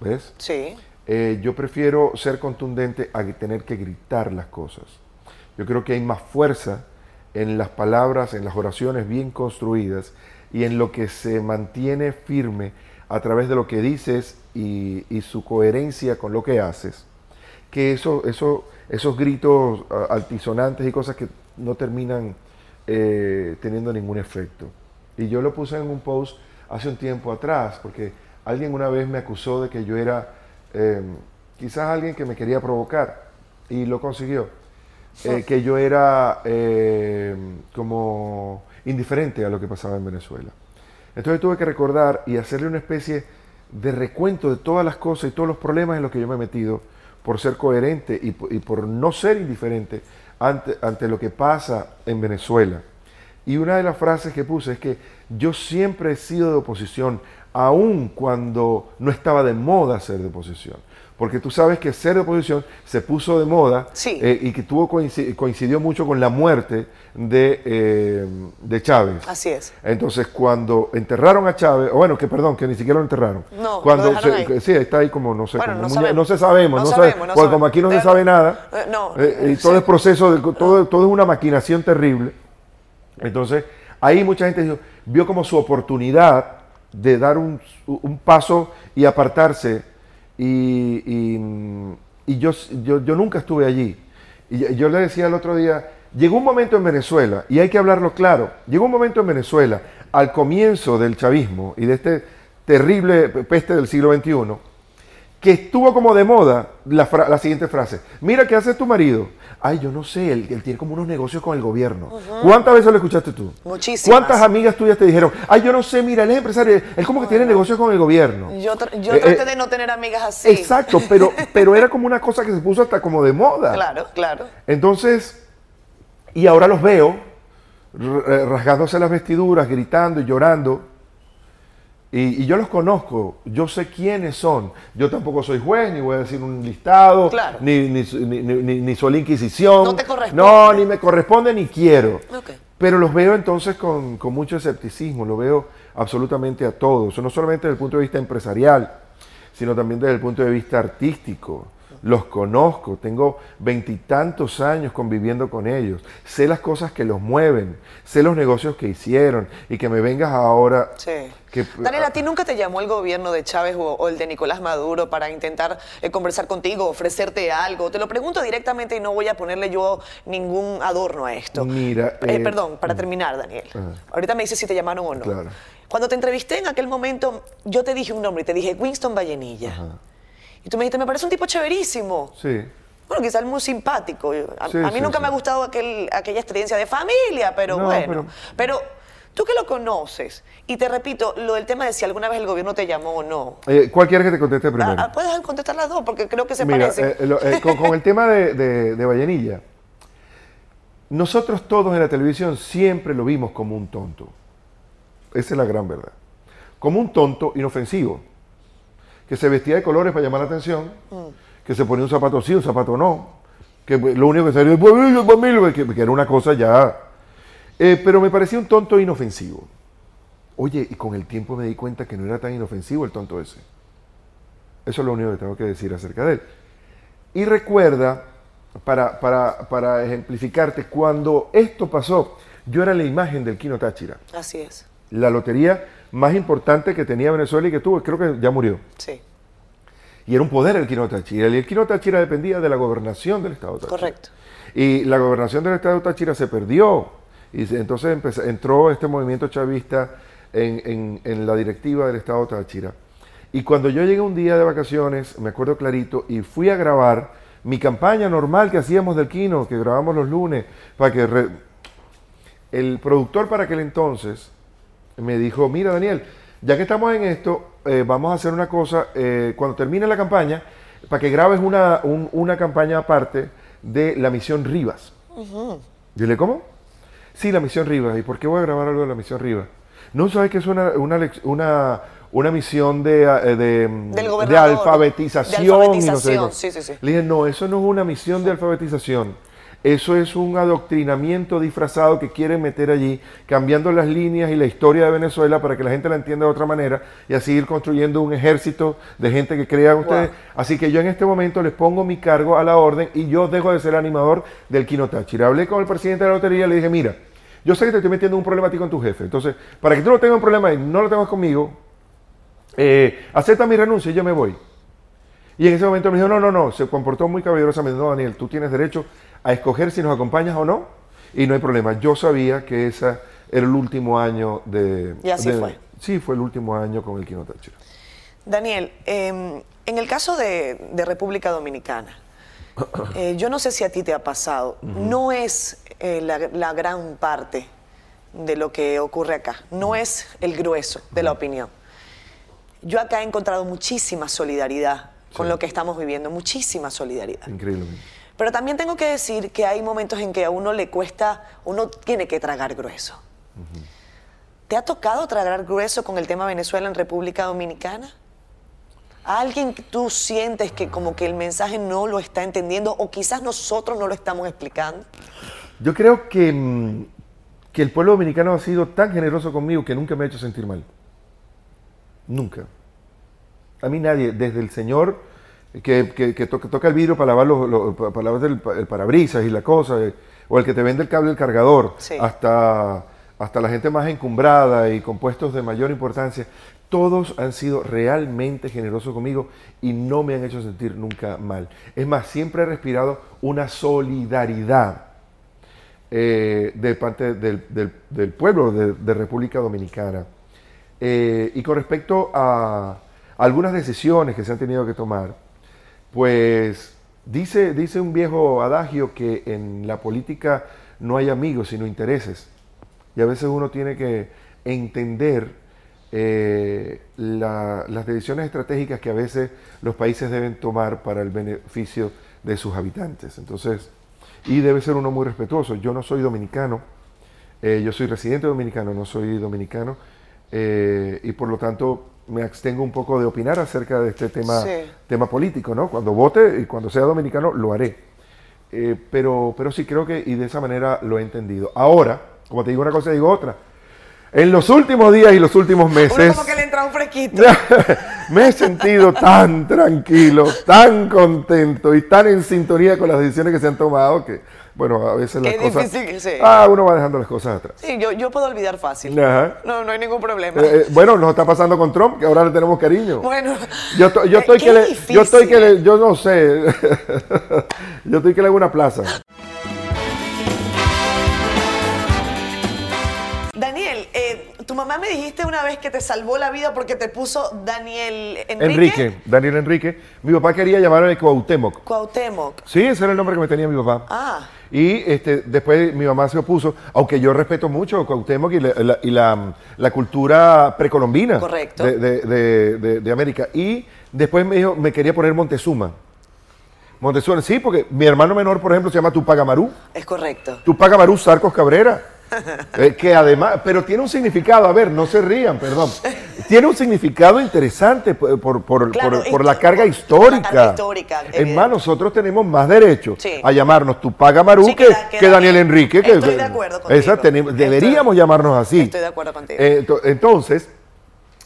¿Ves?
Sí.
Eh, yo prefiero ser contundente a tener que gritar las cosas. Yo creo que hay más fuerza en las palabras, en las oraciones bien construidas y en lo que se mantiene firme a través de lo que dices y, su coherencia con lo que haces, que eso, eso, esos gritos altisonantes y cosas que no terminan eh, teniendo ningún efecto. Y yo lo puse en un post hace un tiempo atrás, porque alguien una vez me acusó de que yo era eh, quizás alguien que me quería provocar, y lo consiguió. Eh, que yo era eh, como indiferente a lo que pasaba en Venezuela. Entonces tuve que recordar y hacerle una especie de recuento de todas las cosas y todos los problemas en los que yo me he metido por ser coherente y, y por no ser indiferente ante, ante lo que pasa en Venezuela. Y una de las frases que puse es que yo siempre he sido de oposición aun cuando no estaba de moda ser de oposición. Porque tú sabes que ser de oposición se puso de moda
Sí.
eh, y que tuvo coinci- coincidió mucho con la muerte de, eh, de Chávez.
Así es.
Entonces, cuando enterraron a Chávez, o bueno, que perdón, que ni siquiera lo enterraron.
No,
cuando
lo
se-
ahí.
sí, está ahí como, no sé,
Bueno,
como
no
muñe-
sabemos.
no se sabemos,
No
no,
sabemos,
sabe- porque como aquí no se sabe nada,
eh, no,
eh, y
sí.
todo el proceso, de, todo, todo es una maquinación terrible. Entonces, ahí mucha gente dijo- vio como su oportunidad de dar un, un paso y apartarse. Y, y- yo, yo, yo nunca estuve allí. Y yo le decía el otro día, llegó un momento en Venezuela, y hay que hablarlo claro, llegó un momento en Venezuela, al comienzo del chavismo y de este terrible peste del siglo XXI, que estuvo como de moda la, la siguiente frase. Mira, ¿qué hace tu marido? Ay, yo no sé, él, él tiene como unos negocios con el gobierno. ¿Cuántas veces lo escuchaste tú?
Muchísimas.
¿Cuántas amigas tuyas te dijeron? Ay, yo no sé, mira, él es empresario, él como que tiene negocios con el gobierno.
Yo, tra- yo
Eh,
traté
eh,
de no tener amigas así.
Exacto, pero, [laughs] pero era como una cosa que se puso hasta como de moda.
Claro, claro.
Entonces, y ahora los veo r- rasgándose las vestiduras, gritando y llorando. Y, y yo los conozco, yo sé quiénes son. Yo tampoco soy juez, ni voy a decir un listado,
Claro.
ni, ni, ni, ni- ni soy la Inquisición.
No te corresponde.
No, ni me corresponde ni quiero.
Ok.
Pero los veo entonces con, con mucho escepticismo, lo veo absolutamente a todos, no solamente desde el punto de vista empresarial, sino también desde el punto de vista artístico. Los conozco, tengo veintitantos años conviviendo con ellos, sé las cosas que los mueven, sé los negocios que hicieron y que me vengas ahora
Sí.
que-
Daniel, ¿a ti nunca te llamó el gobierno de Chávez o, o el de Nicolás Maduro para intentar eh, conversar contigo, ofrecerte algo? Te lo pregunto directamente y no voy a ponerle yo ningún adorno a esto.
Mira,
Eh,
eh,
perdón, para terminar, Daniel.
Ajá.
Ahorita me dices si te llamaron o no.
Claro.
Cuando te entrevisté en aquel momento, yo te dije un nombre y te dije Winston Vallenilla. Y tú me dijiste, me parece un tipo chéverísimo.
Sí.
Bueno, quizás muy simpático. A,
Sí,
a mí
sí,
nunca
sí.
me ha gustado aquel, aquella experiencia de familia, pero
No,
bueno.
pero-
Pero, tú que lo conoces, y te repito, lo del tema de si alguna vez el gobierno te llamó o no.
Eh, ¿Cuál quieres que te conteste primero?
Ah, ah, puedes contestar las dos, porque creo que se
Mira,
parecen.
eh, lo- eh, con, con el tema de, de, de Vallenilla, nosotros todos en la televisión siempre lo vimos como un tonto. Esa es la gran verdad. Como un tonto inofensivo, que se vestía de colores para llamar la atención, que se ponía un zapato sí, un zapato no, que lo único que salía "Pues, que, que era una cosa ya... Eh, pero me parecía un tonto inofensivo. Oye, y con el tiempo me di cuenta que no era tan inofensivo el tonto ese. Eso es lo único que tengo que decir acerca de él. Y recuerda, para, para, para ejemplificarte, cuando esto pasó, yo era la imagen del Kino Táchira,
Así es,
la lotería más importante que tenía Venezuela y que tuvo, creo que ya murió.
sí,
Y era un poder el Kino Táchira. Y el Kino Táchira dependía de la gobernación del Estado Táchira.
correcto.
Y la gobernación del Estado Táchira se perdió. Y entonces empezó- entró este movimiento chavista en, en- en la directiva del Estado Táchira. Y cuando yo llegué un día de vacaciones, me acuerdo clarito, y fui a grabar mi campaña normal que hacíamos del Kino, que grabamos los lunes, para que... re- el productor para aquel entonces me dijo, mira Daniel, ya que estamos en esto, eh, vamos a hacer una cosa, eh, cuando termine la campaña, para que grabes una, un- una campaña aparte de la misión Rivas. Dile, ¿cómo? Sí, la misión Rivas. ¿Y por qué voy a grabar algo de la misión Rivas? No, ¿sabes que es una, una, una, una misión de, eh, de, de alfabetización?
de
y no sé qué
alfabetización, sí, sí, sí.
Le dije, no, eso no es una misión de alfabetización. Eso es un adoctrinamiento disfrazado que quieren meter allí, cambiando las líneas y la historia de Venezuela para que la gente la entienda de otra manera y así ir construyendo un ejército de gente que crean ustedes.
Wow.
Así que yo en este momento les pongo mi cargo a la orden y yo dejo de ser animador del Kino Táchira. Hablé con el presidente de la lotería y le dije, mira, yo sé que te estoy metiendo un ti con tu jefe. Entonces, para que tú no tengas un problema y no lo tengas conmigo, eh, acepta mi renuncia y yo me voy. Y en ese momento me dijo, no, no, no, se comportó muy caballerosamente. No, Daniel, tú tienes derecho a escoger si nos acompañas o no, y no hay problema. Yo sabía que ese era el último año de...
Y así
de-
fue.
Sí, fue el último año con el Kino Táchira.
Daniel, eh, en el caso de, de República Dominicana, [coughs] eh, yo no sé si a ti te ha pasado, no es eh, la, la gran parte de lo que ocurre acá, no es el grueso de la opinión. Yo acá he encontrado muchísima solidaridad con
Sí.
lo que estamos viviendo, muchísima solidaridad.
Increíblemente.
Pero también tengo que decir que hay momentos en que a uno le cuesta, uno tiene que tragar grueso. ¿Te ha tocado tragar grueso con el tema Venezuela en República Dominicana? ¿Alguien que tú sientes que como que el mensaje no lo está entendiendo o quizás nosotros no lo estamos explicando?
Yo creo que, mm, que el pueblo dominicano ha sido tan generoso conmigo que nunca me ha hecho sentir mal. Nunca. A mí nadie, desde el señor que, que- que toca, toca el vidrio para lavar, los, los- para lavar el, el parabrisas y la cosa, eh, o el que te vende el cable del cargador,
Sí.
hasta, hasta la gente más encumbrada y con puestos de mayor importancia, todos han sido realmente generosos conmigo y no me han hecho sentir nunca mal. Es más, siempre he respirado una solidaridad eh, de parte del, del- del pueblo de, de República Dominicana. Eh, y con respecto a algunas decisiones que se han tenido que tomar, pues dice, dice un viejo adagio que en la política no hay amigos, sino intereses. Y a veces uno tiene que entender eh, la- las decisiones estratégicas que a veces los países deben tomar para el beneficio de sus habitantes. Entonces, y debe ser uno muy respetuoso. Yo no soy dominicano, eh, yo soy residente dominicano, no soy dominicano, eh, y por lo tanto me abstengo un poco de opinar acerca de este tema,
Sí.
tema político, ¿no? Cuando vote y cuando sea dominicano lo haré. Eh, pero, pero sí creo que, y de esa manera lo he entendido. Ahora, como te digo una cosa, digo otra. En los últimos días y los últimos
Uno
meses
como que le entra un fresquito. [laughs]
me he sentido tan tranquilo, tan contento y tan en sintonía con las decisiones que se han tomado que, bueno, a veces las
Qué
cosas...
difícil, sí.
Ah, uno va dejando las cosas atrás.
Sí, yo, yo puedo olvidar fácil.
Ajá.
No, no hay ningún problema.
Eh, eh, bueno, nos está pasando con Trump, que ahora le tenemos cariño.
bueno,
Yo, to- yo
eh,
estoy que le, yo estoy que le, yo no sé, [laughs] yo estoy que le hago una plaza.
Daniel, eh, tu mamá me dijiste una vez que te salvó la vida porque te puso Daniel Enrique.
Enrique, Daniel Enrique. Mi papá quería llamarme Cuauhtémoc.
Cuauhtémoc.
Sí, ese era el nombre que me tenía mi papá.
Ah,
Y este, después mi mamá se opuso, aunque yo respeto mucho a Cuauhtémoc y la, la- y la- la cultura precolombina
Correcto.
De, de- de- de- de América. Y después me dijo, me quería poner Montezuma. Montezuma, sí, porque mi hermano menor, por ejemplo, se llama Tupac Amaru.
es correcto.
Tupac Amaru Sarcos Cabrera. [laughs] Eh, que además, pero tiene un significado, a ver, no se rían, perdón. Tiene un significado interesante por, por- por-
Claro,
por- la carga
por la
histórica.
histórica,
nosotros tenemos más derecho
Sí.
a llamarnos Tupac Amaru
Sí,
que,
que da- que
que Daniel. Enrique. Que,
Estoy de acuerdo contigo.
Esa tenemos-
Estoy-
deberíamos llamarnos así.
Estoy de acuerdo contigo.
Eh, ento- entonces,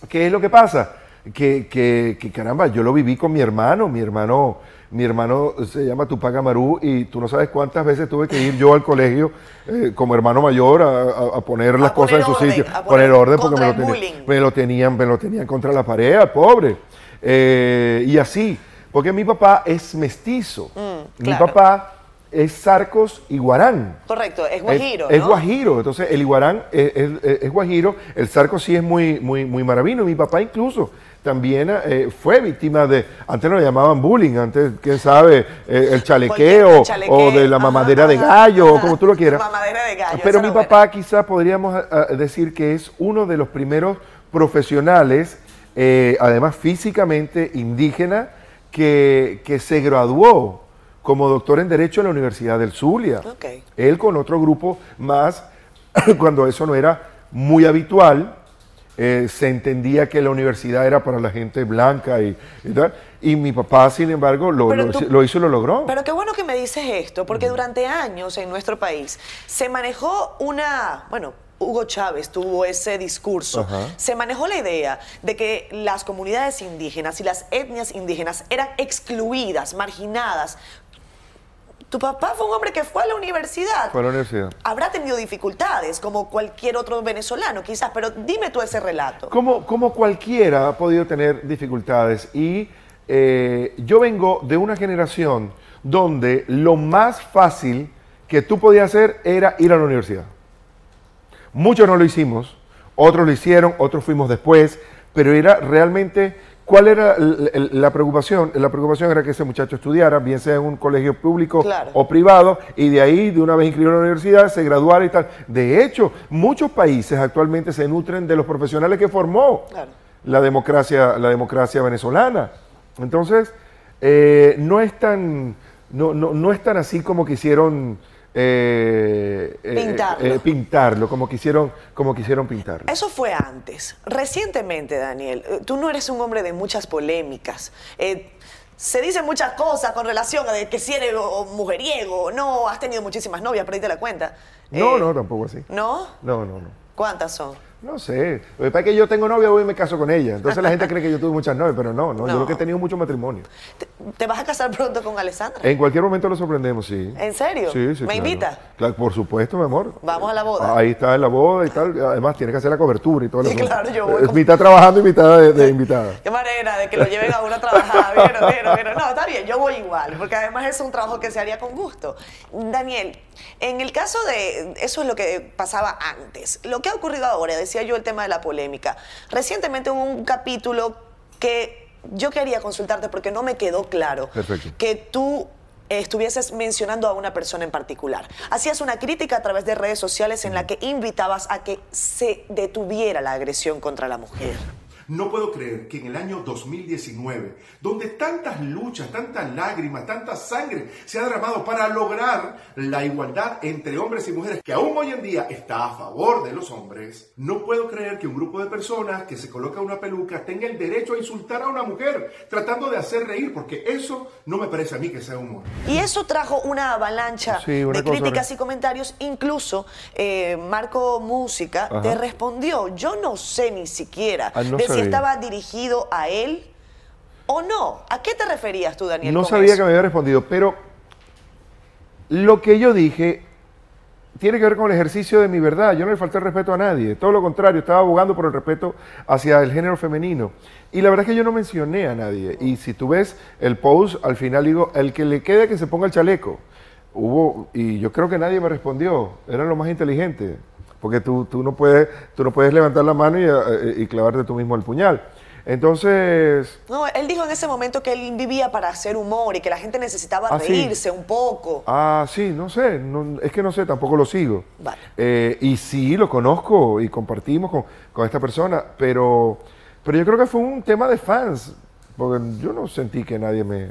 ¿qué es lo que pasa? Que, que- que, caramba, yo lo viví con mi hermano, mi hermano, mi hermano se llama Tupac Amaru y tú no sabes cuántas veces tuve que ir yo al colegio eh, como hermano mayor a, a- a poner las cosas en su
orden,
sitio,
a
poner
poner
orden porque me lo, me tenían, me lo tenían contra la pared, pobre. Eh, y así, porque mi papá es mestizo, mi
claro.
papá es Sarcos y Guarán.
correcto, es guajiro,
Es, es
¿no?
guajiro, entonces el iguarán es, es- es guajiro, el zarco sí es muy, muy, muy maravino. Mi papá incluso también eh, fue víctima de, antes lo llamaban bullying, antes, quién sabe, eh, el chalequeo o de la
ajá,
mamadera de
ajá,
gallo, o como tú lo quieras.
Mamadera de gallo,
Pero mi papá quizá podríamos ah, decir que es uno de los primeros profesionales, eh, además físicamente indígena, que, que se graduó como doctor en Derecho en la Universidad del Zulia.
Ok.
Él con otro grupo más, [coughs] cuando eso no era muy habitual, eh, se entendía que la universidad era para la gente blanca y, y tal. Y mi papá, sin embargo, lo, lo-
tú-
lo hizo y lo logró.
Pero qué bueno que me dices esto, porque durante años en nuestro país se manejó una, bueno, Hugo Chávez tuvo ese discurso,
Ajá.
se manejó la idea de que las comunidades indígenas y las etnias indígenas eran excluidas, marginadas. Tu papá fue un hombre que fue a la universidad.
Fue a la universidad.
Habrá tenido dificultades, como cualquier otro venezolano, quizás, pero dime tú ese relato.
Como, como cualquiera ha podido tener dificultades y eh, yo vengo de una generación donde lo más fácil que tú podías hacer era ir a la universidad. Muchos no lo hicimos, otros lo hicieron, otros fuimos después, pero era realmente, ¿cuál era la preocupación? La preocupación era que ese muchacho estudiara, bien sea en un colegio público
Claro.
o privado, y de ahí, de una vez inscribido en la universidad, se graduara y tal. De hecho, muchos países actualmente se nutren de los profesionales que formó
Claro.
la democracia, la democracia venezolana. Entonces, eh, no, es tan, no, no, no es tan así como quisieron eh, eh,
Pintarlo.
eh, pintarlo, como quisieron, como quisieron pintarlo.
Eso fue antes. Recientemente, Daniel, tú no eres un hombre de muchas polémicas. Se dicen muchas cosas con relación a que si eres mujeriego no, has tenido muchísimas novias, perdiste la cuenta.
No, no, tampoco así.
¿No?
No, no, no.
¿Cuántas son?
No sé. Lo que pasa es que yo tengo novia, voy y me caso con ella. Entonces la gente [laughs] cree que yo tuve muchas novias, pero no, no. Yo lo que he tenido mucho matrimonio.
¿Te, te vas a casar pronto con Alessandra?
En cualquier momento lo sorprendemos, sí.
¿En serio?
Sí, sí.
¿Me
claro.
invita?
Claro, por supuesto, mi amor.
Vamos a la boda.
Ahí está en la boda y tal. Además, tienes que hacer la cobertura y todo.
Sí, claro, yo voy
Es
con-
mitad trabajando y mitad de, de invitada.
Qué manera de que lo lleven a uno a trabajar. Vieron, vieron, vieron. No, está bien, yo voy igual, porque además es un trabajo que se haría con gusto. Daniel, en el caso de. Eso es lo que pasaba antes. Lo que ha ocurrido ahora, decía yo el tema de la polémica. Recientemente hubo un capítulo que yo quería consultarte porque no me quedó claro.
Perfecto.
Que tú estuvieses mencionando a una persona en particular. Hacías una crítica a través de redes sociales en la que invitabas a que se detuviera la agresión contra la mujer.
No puedo creer que en el año 2019, donde tantas luchas, tantas lágrimas, tanta sangre se ha derramado para lograr la igualdad entre hombres y mujeres, que aún hoy en día está a favor de los hombres, no puedo creer que un grupo de personas que se coloca una peluca tenga el derecho a insultar a una mujer tratando de hacer reír, porque eso no me parece a mí que sea humor.
Y eso trajo una avalancha
Sí, una
de
cosa
críticas y comentarios. Incluso eh, Marco Música
Ajá.
te respondió. Yo no sé ni siquiera
Ah, no
de si
sabía.
Estaba dirigido a él o no. ¿A qué te referías tú, Daniel?
No sabía
eso?
que me había respondido, pero lo que yo dije tiene que ver con el ejercicio de mi verdad. Yo no le falté el respeto a nadie. Todo lo contrario, estaba abogando por el respeto hacia el género femenino. Y la verdad es que yo no mencioné a nadie. Y si tú ves el post, al final digo, el que le quede que se ponga el chaleco. Hubo, y yo creo que nadie me respondió. Eran los más inteligentes. Porque tú, tú, no, puedes, tú no puedes levantar la mano y, eh, y clavarte tú mismo el puñal. Entonces,
No, él dijo en ese momento que él vivía para hacer humor y que la gente necesitaba
Ah, sí.
reírse un poco.
Ah, sí, no sé, no- es que no sé, tampoco lo sigo.
Vale.
Eh, y sí, lo conozco y compartimos con, con esta persona, pero, pero yo creo que fue un tema de fans, porque yo no sentí que nadie me,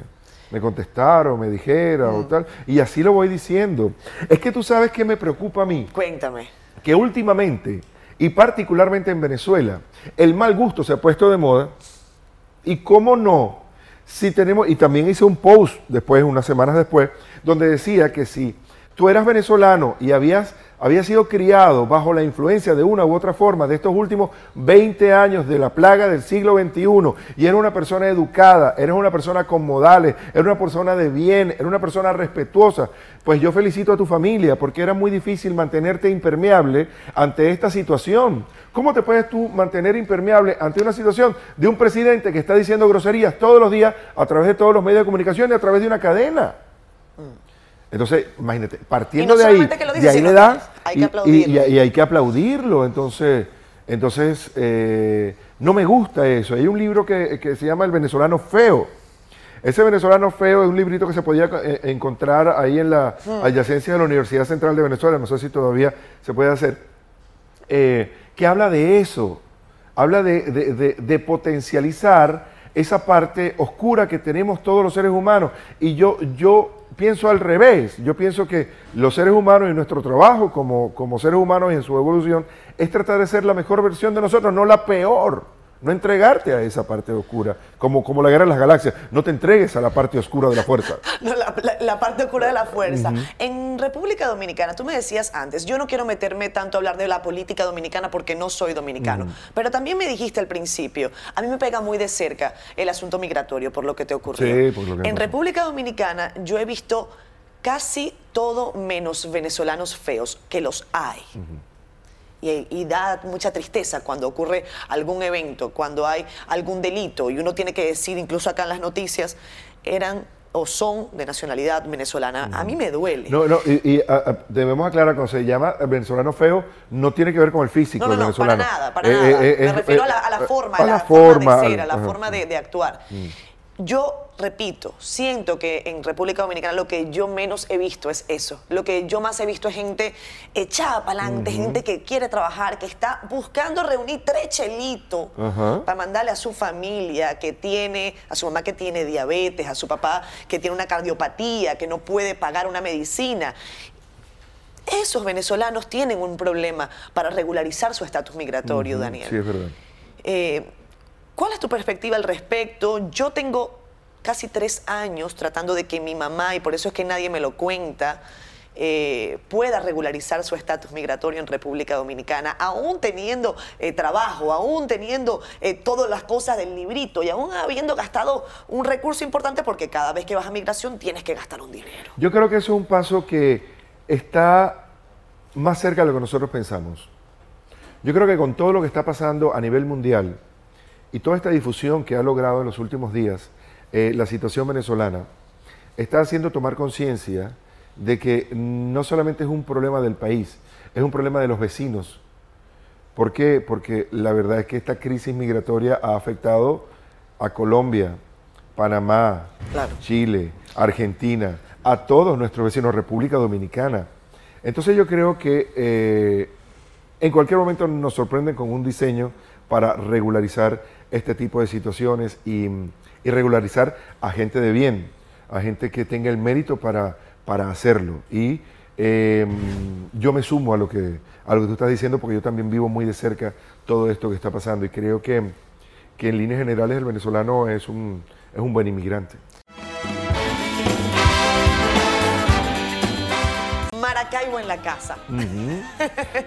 me contestara o me dijera
Mm.
o tal, y así lo voy diciendo. Es que tú sabes que me preocupa a mí,
Cuéntame.
Que últimamente, y particularmente en Venezuela, el mal gusto se ha puesto de moda, y cómo no, si tenemos, y también hice un post después, unas semanas después, donde decía que si tú eras venezolano y habías, habías sido criado bajo la influencia de una u otra forma de estos últimos 20 años de la plaga del siglo XXI y eres una persona educada, eres una persona con modales, eres una persona de bien, eres una persona respetuosa, pues yo felicito a tu familia porque era muy difícil mantenerte impermeable ante esta situación. ¿Cómo te puedes tú mantener impermeable ante una situación de un presidente que está diciendo groserías todos los días a través de todos los medios de comunicación y a través de una cadena? Entonces, imagínate, partiendo
Y no
de ahí,
que lo dice,
de ahí le das
hay que
y,
aplaudirlo.
y- y hay que aplaudirlo. Entonces, entonces eh, no me gusta eso. Hay un libro que, que se llama El venezolano feo. Ese venezolano feo es un librito que se podía eh, encontrar ahí en la
Hmm.
adyacencia de la Universidad Central de Venezuela, no sé si todavía se puede hacer, eh, que habla de eso, habla de, de- de- de potencializar esa parte oscura que tenemos todos los seres humanos. Y yo, yo pienso al revés, yo pienso que los seres humanos y nuestro trabajo como, como seres humanos y en su evolución es tratar de ser la mejor versión de nosotros, no la peor. No entregarte a esa parte oscura, como, como la guerra de las galaxias. No te entregues a la parte oscura de la fuerza. [laughs]
No, la, la- la parte oscura de la fuerza. En República Dominicana, tú me decías antes, yo no quiero meterme tanto a hablar de la política dominicana porque no soy dominicano, pero también me dijiste al principio, a mí me pega muy de cerca el asunto migratorio por lo que te ocurrió.
Sí, por lo que me
en. República Dominicana yo he visto casi todo menos venezolanos feos, que los hay. Y, y da mucha tristeza cuando ocurre algún evento, cuando hay algún delito y uno tiene que decir, incluso acá en las noticias, eran o son de nacionalidad venezolana. A mí me duele.
No, no, y, y, a- a- debemos aclarar, cuando se llama venezolano feo, no tiene que ver con el físico
No, no,
del
no, para
venezolano.
nada, para
Eh,
nada.
eh, eh,
Me refiero a
eh,
la, a la
eh,
forma,
a
la,
la
forma,
forma,
de ser, a la.
Mm.
forma de, de actuar. Yo repito, siento que en República Dominicana lo que yo menos he visto es eso. Lo que yo más he visto es gente echada para adelante, gente que quiere trabajar, que está buscando reunir tres chelitos para mandarle a su familia que tiene, a su mamá que tiene diabetes, a su papá que tiene una cardiopatía, que no puede pagar una medicina. esos venezolanos tienen un problema para regularizar su estatus migratorio, Daniel.
Sí, es verdad.
Eh, ¿Cuál es tu perspectiva al respecto? Yo tengo casi tres años tratando de que mi mamá, y por eso es que nadie me lo cuenta, eh, pueda regularizar su estatus migratorio en República Dominicana, aún teniendo eh, trabajo, aún teniendo eh, todas las cosas del librito y aún habiendo gastado un recurso importante porque cada vez que vas a migración tienes que gastar un dinero.
Yo creo que eso es un paso que está más cerca de lo que nosotros pensamos. Yo creo que con todo lo que está pasando a nivel mundial y toda esta difusión que ha logrado en los últimos días la situación venezolana, está haciendo tomar conciencia de que no solamente es un problema del país, es un problema de los vecinos. ¿Por qué? Porque la verdad es que esta crisis migratoria ha afectado a Colombia, Panamá, Chile, Argentina, a todos nuestros vecinos, República Dominicana. Entonces yo creo que eh, en cualquier momento nos sorprenden con un diseño para regularizar este tipo de situaciones y, regularizar a gente de bien, a gente que tenga el mérito para para hacerlo. Y em, yo me sumo a lo, que, a lo que tú estás diciendo porque yo también vivo muy de cerca todo esto que está pasando y creo que, que en líneas generales el venezolano es un, es un buen inmigrante.
En la casa.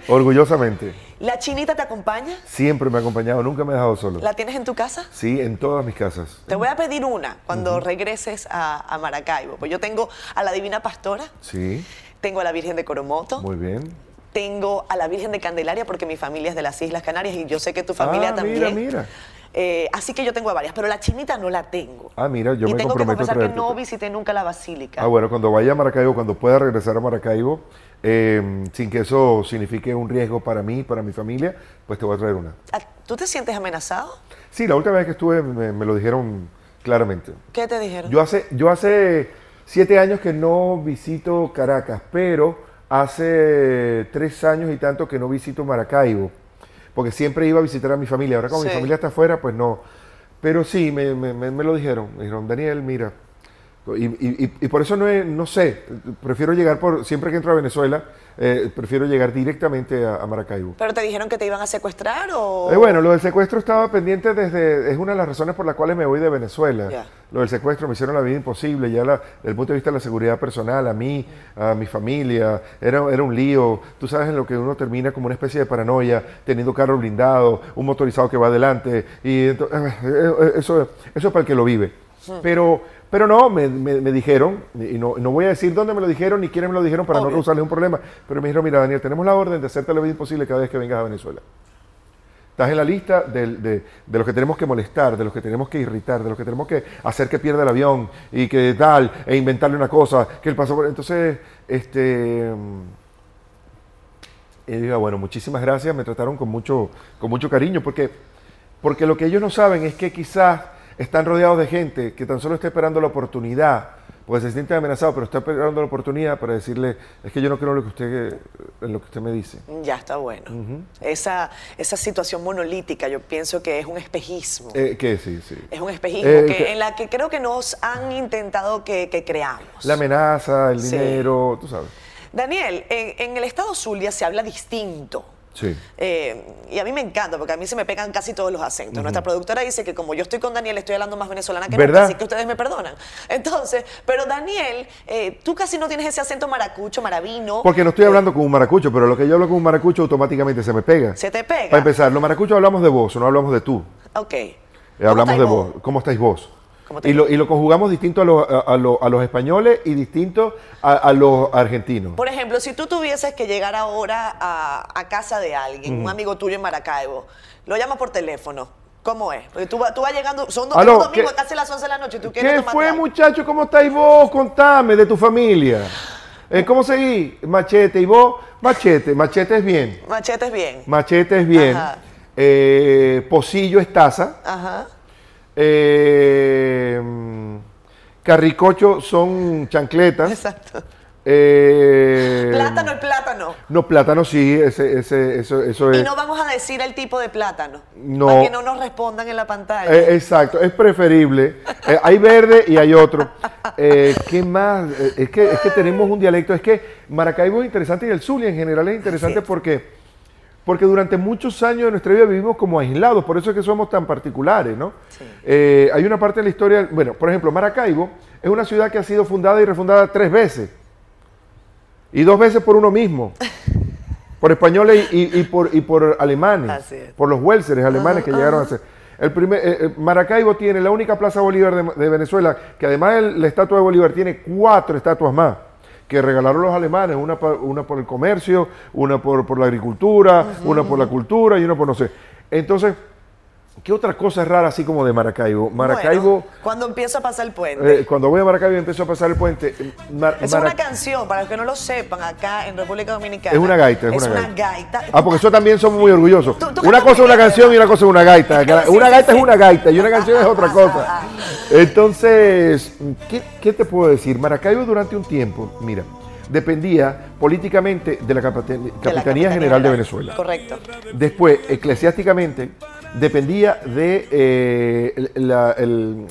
Orgullosamente.
¿La chinita te acompaña?
Siempre me ha acompañado, nunca me ha dejado solo.
¿La tienes en tu casa?
Sí, en todas mis casas.
Te voy a pedir una cuando regreses a, Maracaibo. Pues yo tengo a la Divina Pastora.
Sí.
Tengo a la Virgen de Coromoto.
Muy bien.
Tengo a la Virgen de Candelaria porque mi familia es de las Islas Canarias y yo sé que tu familia
ah,
también.
Mira, mira.
Eh, así que yo tengo varias, pero la chinita no la tengo.
Ah, mira, yo
y
me
tengo
que
confesar que no visité nunca la basílica.
Ah, bueno, cuando vaya a Maracaibo, cuando pueda regresar a Maracaibo, Em, sin que eso signifique un riesgo para mí, para mi familia, pues te voy a traer una.
Ah, ¿Tú te sientes amenazado?
Sí, la última vez que estuve me, lo dijeron claramente.
¿Qué te dijeron?
Yo hace, yo hace siete años que no visito Caracas, pero hace tres años y tanto que no visito Maracaibo, porque siempre iba a visitar a mi familia. Ahora como mi familia está afuera, pues no. Pero sí, me, me lo dijeron. Me dijeron, Daniel, mira, y, por eso no, no sé, prefiero llegar por, siempre que entro a Venezuela, eh, prefiero llegar directamente a, Maracaibo.
¿Pero te dijeron que te iban a secuestrar o...?
Eh, bueno, lo del secuestro estaba pendiente desde, es una de las razones por las cuales me voy de Venezuela. Lo del secuestro me hicieron la vida imposible, ya desde el punto de vista de la seguridad personal, a mí, a mi familia, era, era un lío. Tú sabes en lo que uno termina como una especie de paranoia, teniendo carro blindado, un motorizado que va adelante, y eh, [laughs] eso, eso es para el que lo vive. Pero pero no, me, dijeron, y no, voy a decir dónde me lo dijeron ni quiénes me lo dijeron para no causarles un problema, pero me dijeron, mira Daniel, tenemos la orden de hacerte vida imposible cada vez que vengas a Venezuela. Estás en la lista de, de, los que tenemos que molestar, de los que tenemos que irritar, de los que tenemos que hacer que pierda el avión y que tal, e inventarle una cosa, que él pasó por... Entonces, este... Y digo, bueno, muchísimas gracias, me trataron con mucho, con mucho cariño, porque, porque lo que ellos no saben es que quizás están rodeados de gente que tan solo está esperando la oportunidad, pues se siente amenazado, pero está esperando la oportunidad para decirle, es que yo no creo lo que usted, en lo que usted me dice.
Ya está bueno. esa, esa situación monolítica yo pienso que es un espejismo.
Eh, que sí, sí.
Es un espejismo eh, en la que creo que nos han intentado que, creamos.
La amenaza, el dinero, tú sabes.
Daniel, en, en el estado Zulia se habla distinto
Sí.
Eh, y a mí me encanta, porque a mí se me pegan casi todos los acentos. Nuestra productora dice que como yo estoy con Daniel, estoy hablando más venezolana que
¿verdad?
así que ustedes me perdonan. Entonces, pero Daniel, eh, tú casi no tienes ese acento maracucho, maravino.
Porque no estoy hablando con un maracucho, pero lo que yo hablo con un maracucho automáticamente se me pega.
Se te pega.
Para empezar, los maracuchos hablamos de vos, no hablamos de tú.
Ok.
Eh, hablamos de vos? ¿Cómo estáis vos? Y lo, y lo, conjugamos distinto a, a, los españoles y distinto a, los argentinos.
Por ejemplo, si tú tuvieses que llegar ahora a, casa de alguien, un amigo tuyo en Maracaibo, lo llamas por teléfono. ¿Cómo es? Porque tú, tú vas llegando, son dos domingos, casi las 11 de la noche. ¿tú
¿Qué fue, muchacho? ¿Cómo estáis vos? Contame de tu familia. Eh, ¿Cómo seguí? Machete. ¿Y vos? Machete. Machete es bien.
Machete es bien.
Machete es bien. Eh, pocillo es taza.
Ajá.
Eh, carricocho son chancletas.
Exacto.
Eh,
Plátano es plátano.
No, plátano sí, ese, ese, eso, eso es.
Y no vamos a decir el tipo de plátano.
No.
Para que no nos respondan en la pantalla.
Eh, exacto, es preferible. Eh, hay verde y hay otro. ¿Qué más? Es, que, es que tenemos un dialecto. Es que Maracaibo es interesante y el Zulia en general es interesante porque, porque durante muchos años de nuestra vida vivimos como aislados. Por eso es que somos tan particulares, ¿no?
Sí.
Eh, hay una parte de la historia. Bueno, por ejemplo, Maracaibo es una ciudad que ha sido fundada y refundada tres veces. Y dos veces por uno mismo. [laughs] Por españoles y, y- y por, y por alemanes. Por los Welseres alemanes que llegaron a ser. El primer, eh, eh, Maracaibo tiene la única Plaza Bolívar de, de Venezuela, que además de la estatua de Bolívar tiene cuatro estatuas más, que regalaron los alemanes, una, pa- una por el comercio, una por, por la agricultura, una por la cultura y una por no sé. Entonces, ¿qué otra cosa es rara así como de Maracaibo? Maracaibo,
Bueno, cuando empiezo a pasar el puente.
eh, cuando voy a Maracaibo y empiezo a pasar el puente, eh, Mar-
es una canción, para los que no lo sepan, acá en República Dominicana.
Es una gaita, es
Es
una
gaita.
Ah, porque eso también somos muy orgullosos.
Tú- tú
una cosa es una canción y una cosa es una gaita. [laughs] Una gaita es una gaita y una canción es otra cosa. [laughs] Entonces, ¿qué, qué te puedo decir? Maracaibo durante un tiempo, mira, dependía políticamente de la Capita-
De la
Capitanía General de Venezuela.
Correcto.
Después, eclesiásticamente, dependía de, eh, la, el-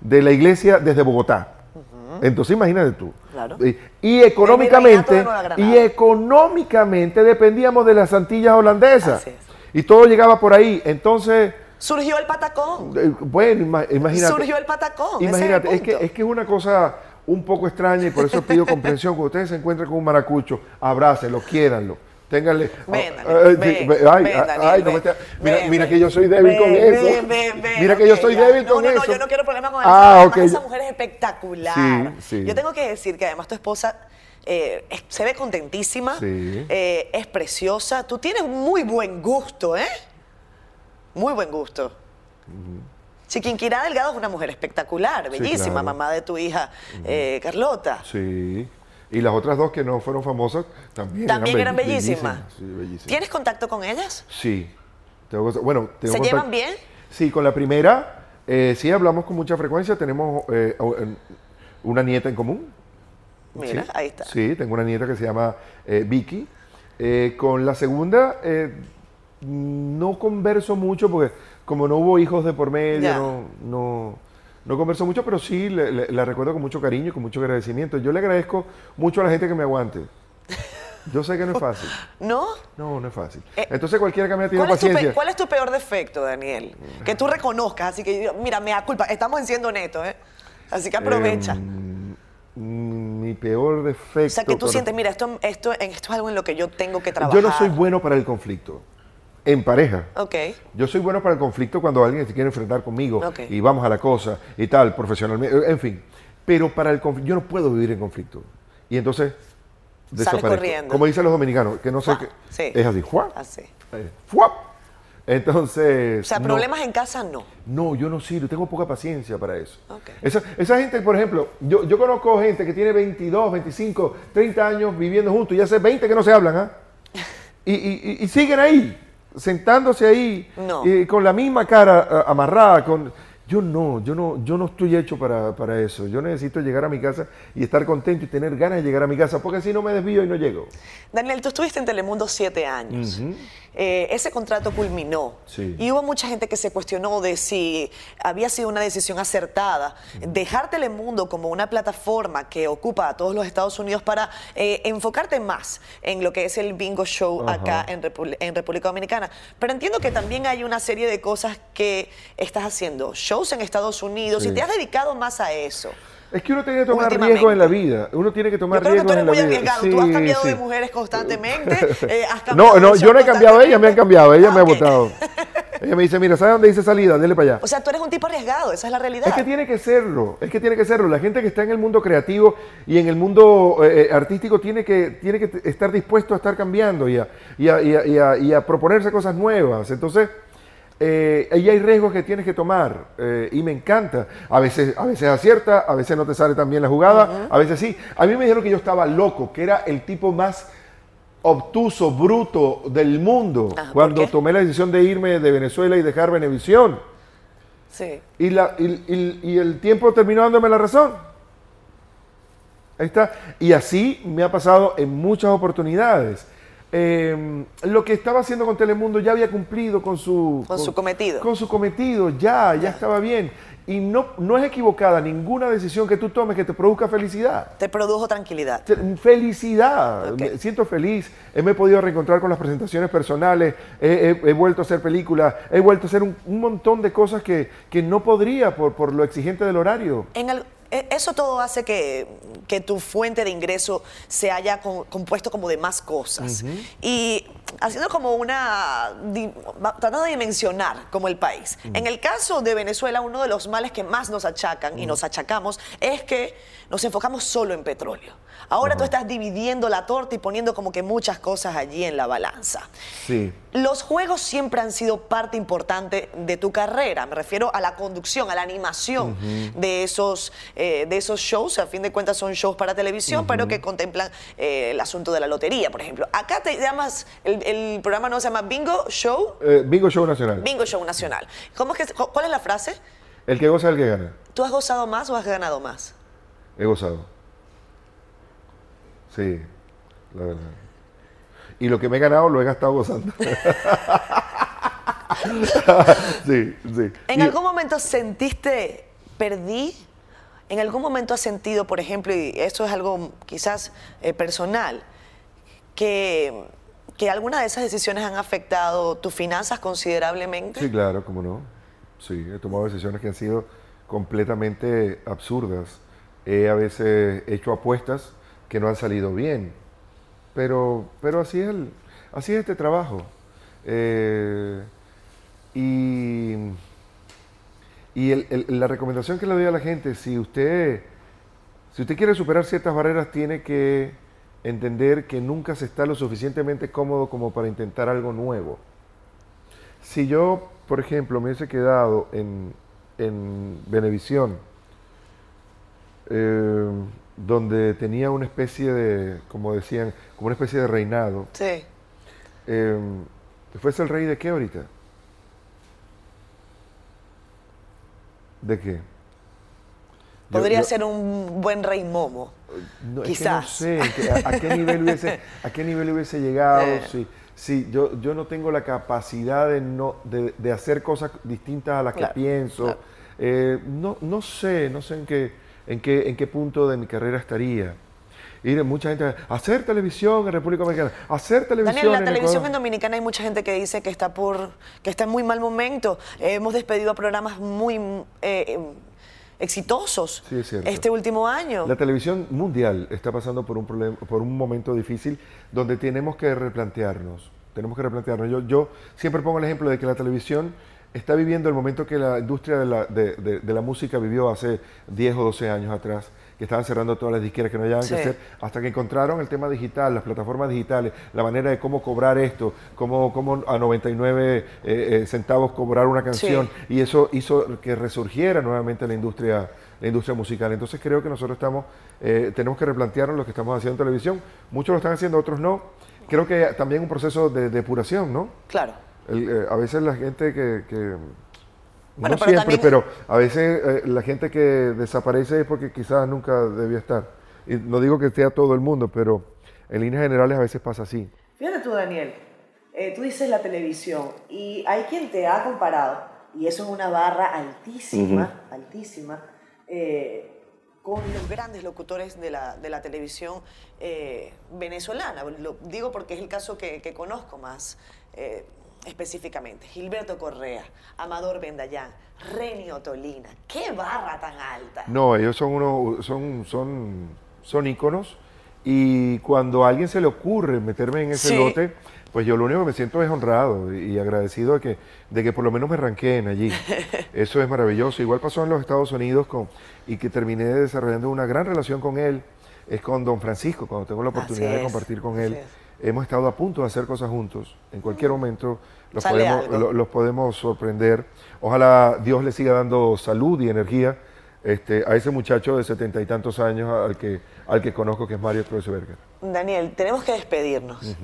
de la iglesia desde Bogotá. Entonces, imagínate tú.
Claro.
Y, económicamente, y económicamente dependíamos de las Antillas holandesas. Y todo llegaba por ahí. Entonces,
Surgió el patacón.
eh, bueno, ima- imagínate.
Surgió el patacón. ese es el
Imagínate, es, que, es que es una cosa un poco extraña y por eso pido [laughs] comprensión. Cuando ustedes se encuentren con un maracucho, abrácenlo, quiéranlo. Ténganle. Sí,
ven,
ve- ay,
ven,
ah, ay, no me está- mira,
ven,
mira
ven.
que yo soy débil con eso. mira que yo soy
ya.
débil
no,
con
no,
eso.
No, yo no quiero problemas con
Ah,
eso.
ok.
Además, esa mujer es espectacular.
Sí, sí.
Yo tengo que decir que además tu esposa eh, es- se ve contentísima,
Sí.
eh, es preciosa. Tú tienes muy buen gusto, ¿eh? Muy buen gusto. Chiquinquirá Delgado es una mujer espectacular, bellísima,
claro.
mamá de tu hija eh, Carlota.
Sí. Y las otras dos que no fueron famosas también,
También eran
be-
bellísimas.
Sí, bellísimas.
¿Tienes contacto con ellas?
Sí. Tengo bueno, tengo
¿Se
contacto-
llevan bien?
Sí, con la primera, eh, sí hablamos con mucha frecuencia. Tenemos eh, una nieta en común.
Mira,
Sí,
ahí está.
Sí, tengo una nieta que se llama eh, Vicky. Con la segunda, no converso mucho porque como no hubo hijos de por medio, no, no converso mucho, pero sí le- le- la recuerdo con mucho cariño y con mucho agradecimiento. Yo le agradezco mucho a la gente que me aguante. Yo sé que no es fácil. [laughs]
¿No?
No, no es fácil.
Eh,
Entonces cualquiera que me ha tenido
¿Cuál es, tu
paciencia.
cuál es tu peor defecto, Daniel? Que tú reconozcas, así que, mira, me da culpa, estamos siendo honestos, ¿eh? Así que aprovecha.
Em, mm, mi peor defecto.
o sea, que tú sientes, mira, esto, esto, esto es algo en lo que yo tengo que trabajar.
Yo no soy bueno para el conflicto. En pareja.
Ok.
Yo soy bueno para el conflicto cuando alguien se quiere enfrentar conmigo y vamos a la cosa y tal, profesionalmente, en fin. Pero para el conflicto, yo no puedo vivir en conflicto. Y entonces desaparezco.
corriendo.
Como dicen los dominicanos, que no sé qué.
Sí.
Es así.
Así.
Eh, ¡fuap! Entonces.
O sea,
no.
problemas en casa no.
No, yo no sirvo, tengo poca paciencia para eso.
Ok.
Esa, esa gente, por ejemplo, yo, yo conozco gente que tiene 22, 25, 30 años viviendo juntos y hace 20 que no se hablan, ¿ah? [laughs] Y, y- y- y siguen ahí, sentándose ahí,
No.
con la misma cara ah, amarrada, con... Yo no, yo no, yo no estoy hecho para, para eso. Yo necesito llegar a mi casa y estar contento y tener ganas de llegar a mi casa, porque si no me desvío y no llego.
Daniel, tú estuviste en Telemundo siete años. Eh, ese contrato culminó.
Sí.
Y hubo mucha gente que se cuestionó de si había sido una decisión acertada dejar Telemundo como una plataforma que ocupa a todos los Estados Unidos para eh, enfocarte más en lo que es el bingo show
Ajá.
acá en, en República Dominicana. Pero entiendo que también hay una serie de cosas que estás haciendo. Shows en Estados Unidos
Sí.
y te has dedicado más a eso.
Es que uno tiene que tomar riesgos en la vida. Uno tiene que tomar
Yo creo que tú
riesgos
eres
en
muy
la vida.
arriesgado. tú has
Sí,
cambiado
sí.
de mujeres constantemente. [laughs] eh, has
No, no, yo no he cambiado, ellas me han cambiado, ella
Ah,
me ha
ok.
votado. [laughs] Ella me dice, mira, ¿sabes dónde dice salida? Dele para allá.
O sea, tú eres un tipo arriesgado, esa es la realidad.
Es que tiene que serlo, es que tiene que serlo. La gente que está en el mundo creativo y en el mundo eh, eh, artístico tiene que, tiene que estar dispuesto a estar cambiando y a, y a- y a- y a- y a proponerse cosas nuevas. Entonces, eh, ahí hay riesgos que tienes que tomar eh, y me encanta. A veces, a veces acierta, a veces no te sale tan bien la jugada, a veces sí. A mí me dijeron que yo estaba loco, que era el tipo más obtuso, bruto del mundo
Ah, ¿por
cuando tomé la decisión de irme de Venezuela y dejar Venevisión.
Sí.
Y, la, y, y- y el tiempo terminó dándome la razón. Ahí está. Y así me ha pasado en muchas oportunidades. Eh, lo que estaba haciendo con Telemundo ya había cumplido con su,
Con su cometido.
Con su cometido, ya, ya estaba bien. Y no, no es equivocada ninguna decisión que tú tomes que te produzca felicidad.
Te produjo tranquilidad.
Felicidad, me siento feliz, Eh, me he podido reencontrar con las presentaciones personales, he, he- he vuelto a hacer películas, he vuelto a hacer un, un montón de cosas que, que no podría por, por lo exigente del horario.
En al- e- eso todo hace que, que tu fuente de ingreso se haya compuesto como de más cosas. Y haciendo como una. tratando de dimensionar como el país. En el caso de Venezuela, uno de los males que más nos achacan y nos achacamos es que nos enfocamos solo en petróleo. Ahora tú estás dividiendo la torta y poniendo como que muchas cosas allí en la balanza.
Sí.
Los juegos siempre han sido parte importante de tu carrera. Me refiero a la conducción, a la animación de, esos, eh, de esos shows. A fin de cuentas son shows para televisión, pero que contemplan eh, el asunto de la lotería, por ejemplo. Acá te llamas, el, el programa no se llama Bingo Show,
Eh, Bingo Show Nacional.
Bingo Show Nacional. ¿Cómo es que, ¿Cuál es la frase?
El que goza es el que gana.
¿Tú has gozado más o has ganado más?
He gozado. Sí, la verdad. Y lo que me he ganado lo he gastado gozando. [laughs] sí, sí.
¿En
Y-
algún momento sentiste, perdí? ¿En algún momento has sentido, por ejemplo, y esto es algo quizás eh, personal, que, que alguna de esas decisiones han afectado tus finanzas considerablemente?
Sí, claro, cómo no. Sí, he tomado decisiones que han sido completamente absurdas. He a veces hecho apuestas que no han salido bien. Pero, pero así, es el, así es este trabajo. Eh, y y la recomendación que le doy a la gente, si usted, si usted quiere superar ciertas barreras, tiene que entender que nunca se está lo suficientemente cómodo como para intentar algo nuevo. Si yo, por ejemplo, me hubiese quedado en, en Venevisión, eh, donde tenía una especie de, como decían, como una especie de reinado,
Sí.
eh, ¿fuese el rey de qué ahorita? ¿De qué?
Podría
yo-
ser un buen rey momo.
no, es que
Quizás.
no sé a, qué nivel hubiese, [laughs] a qué nivel hubiese llegado.
Eh.
Si, si yo, yo no tengo la capacidad de, no, de, de hacer cosas distintas a las
Claro,
que pienso.
claro.
Eh, no, no sé, no sé en qué, en, qué, en qué punto de mi carrera estaría. Y mucha gente, hacer televisión en República Dominicana, hacer televisión
Daniel, la
en
televisión
Ecuador".
en Dominicana hay mucha gente que dice que está por que está en muy mal momento. Eh, hemos despedido a programas muy eh, exitosos
Sí, es
este último año.
La televisión mundial está pasando por un, problema, por un momento difícil donde tenemos que replantearnos. Tenemos que replantearnos. Yo, yo siempre pongo el ejemplo de que la televisión está viviendo el momento que la industria de la, de- de- de la música vivió hace 10 o 12 años atrás, que estaban cerrando todas las disqueras que no hallaban
Sí.
que hacer, hasta que encontraron el tema digital, las plataformas digitales, la manera de cómo cobrar esto, cómo, cómo a 99 eh, eh, centavos cobrar una canción, y eso hizo que resurgiera nuevamente la industria, la industria musical. Entonces creo que nosotros estamos, eh, tenemos que replantearnos lo que estamos haciendo en televisión. Muchos lo están haciendo, otros no. Creo que también un proceso de depuración, ¿no?
Claro.
El, eh, a veces la gente que... que-
Bueno,
no
pero
siempre,
también-
pero a veces eh, la gente que desaparece es porque quizás nunca debía estar. Y no digo que sea todo el mundo, pero en líneas generales a veces pasa así.
Fíjate tú, Daniel, eh, tú dices la televisión y hay quien te ha comparado, y eso es una barra altísima, altísima, eh, con los grandes locutores de la, de la televisión eh, venezolana. Lo digo porque es el caso que, que conozco más eh, específicamente. Gilberto Correa, Amador Bendayán, Renio Tolina. ¡Qué barra tan alta!
No, ellos son unos, son, son, son íconos y cuando a alguien se le ocurre meterme en ese
Sí.
lote, pues yo lo único que me siento es honrado y agradecido de que, de que por lo menos me ranqueen allí. [laughs] Eso es maravilloso. Igual pasó en los Estados Unidos con, y que terminé desarrollando una gran relación con él, es con don Francisco, cuando tengo la oportunidad de compartir con
así
él.
es.
Hemos estado a punto de hacer cosas juntos. En cualquier momento los podemos,
algo.
lo- los podemos sorprender. Ojalá Dios le siga dando salud y energía este, a ese muchacho de setenta y tantos años al que, al que conozco, que es Mario Kreuzberger.
Daniel, tenemos que despedirnos.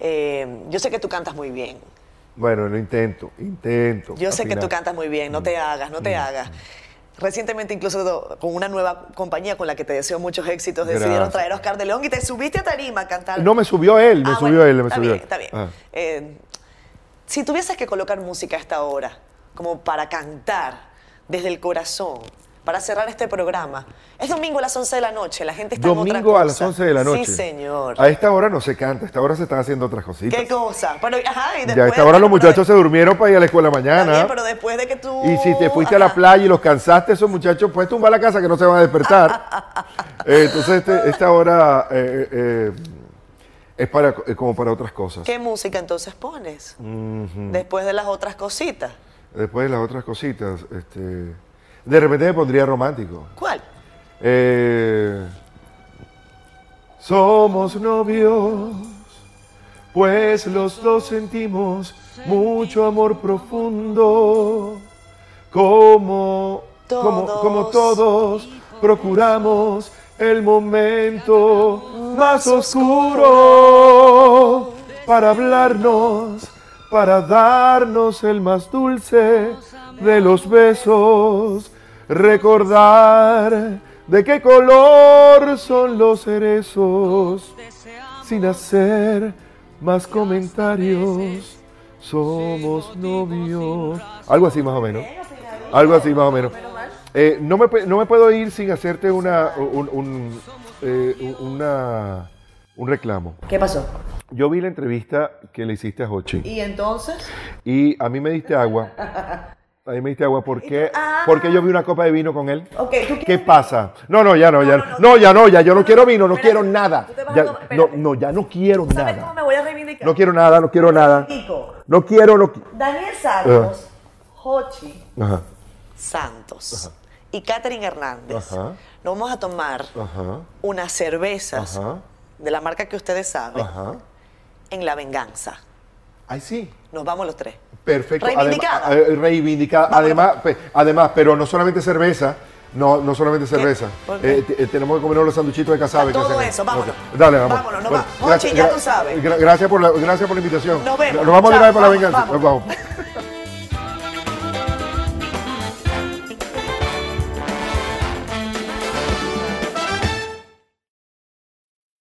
Eh, yo sé que tú cantas muy bien.
Bueno, lo intento, intento.
Yo sé que tú cantas muy bien, no te hagas, no te hagas. Recientemente, incluso con una nueva compañía con la que te deseo muchos éxitos, decidieron
Gracias.
traer a Oscar de León y te subiste a tarima a cantar.
No, me subió él, me
Ah,
subió
bueno,
él, me
está
subió
bien,
él.
está bien.
Ah.
Eh, si tuvieses que colocar música a esta hora, como para cantar desde el corazón, para cerrar este programa, es domingo a las 11 de la noche, la gente está en otra
Domingo a las
cosa.
11 de la noche.
Sí, señor.
A esta hora no se canta, a esta hora se están haciendo otras cositas.
¿Qué cosa? Pero, ajá, y
Ya a
después-
esta hora los muchachos se durmieron para ir a la escuela mañana.
bien, pero después de que tú...
Y si te fuiste a la playa y los cansaste, esos muchachos, pues tumba la casa que no se van a despertar. [laughs] Eh, entonces, este- esta hora eh, eh, es para, como para otras cosas.
¿Qué música entonces pones? Después de las otras cositas.
Después de las otras cositas, este, de repente me pondría romántico.
¿Cuál?
Eh, somos novios, pues los dos sentimos mucho amor profundo, como como, como todos procuramos el momento más oscuro para hablarnos, para darnos el más dulce de los besos, recordar de qué color son los cerezos, sin hacer más comentarios, somos novios. Algo así más o menos. Algo así más o menos. Eh, no, me, no me puedo ir sin hacerte una, un, un, eh, una- un reclamo.
¿Qué pasó?
Yo vi la entrevista que le hiciste a Hochi
¿Y entonces?
y a mí me diste agua. [laughs] A mí me diste agua porque,
Ah.
porque yo vi una copa de vino con él.
Ok, ¿tú
¿Qué pasa? No, no, ya no, ya
no,
no,
no,
no, ya no, ya yo no quiero vino, no
espérate,
quiero nada.
tú te vas
Ya-
a tomar-
no,
espérate.
no, ya no quiero
¿Sabes cómo
nada.
me voy a reivindicar?
No quiero nada, no quiero nada. No quiero, no quiero.
Daniel Santos, Hochi
Ajá,
Santos y Catherine Hernández.
Ajá.
Nos vamos a tomar
ajá,
unas cervezas
Ajá.
de la marca que ustedes saben
ajá.
en La Venganza.
Ay, sí.
Nos vamos los tres.
Perfecto.
Reivindicada.
Adem- eh, reivindicada. Además, pe- además, pero no solamente cerveza. No, no solamente cerveza. Eh, eh, tenemos que comernos los sanduchitos de casabe.
Todo eso, vámonos.
Dale, vamos.
Vámonos, nos vamos. Mochi, ya tú sabes.
gra- gracias, por la, gracias por la invitación.
Nos vemos.
Nos vamos
Chao,
vez para la venganza.
vamos.
Nos vamos.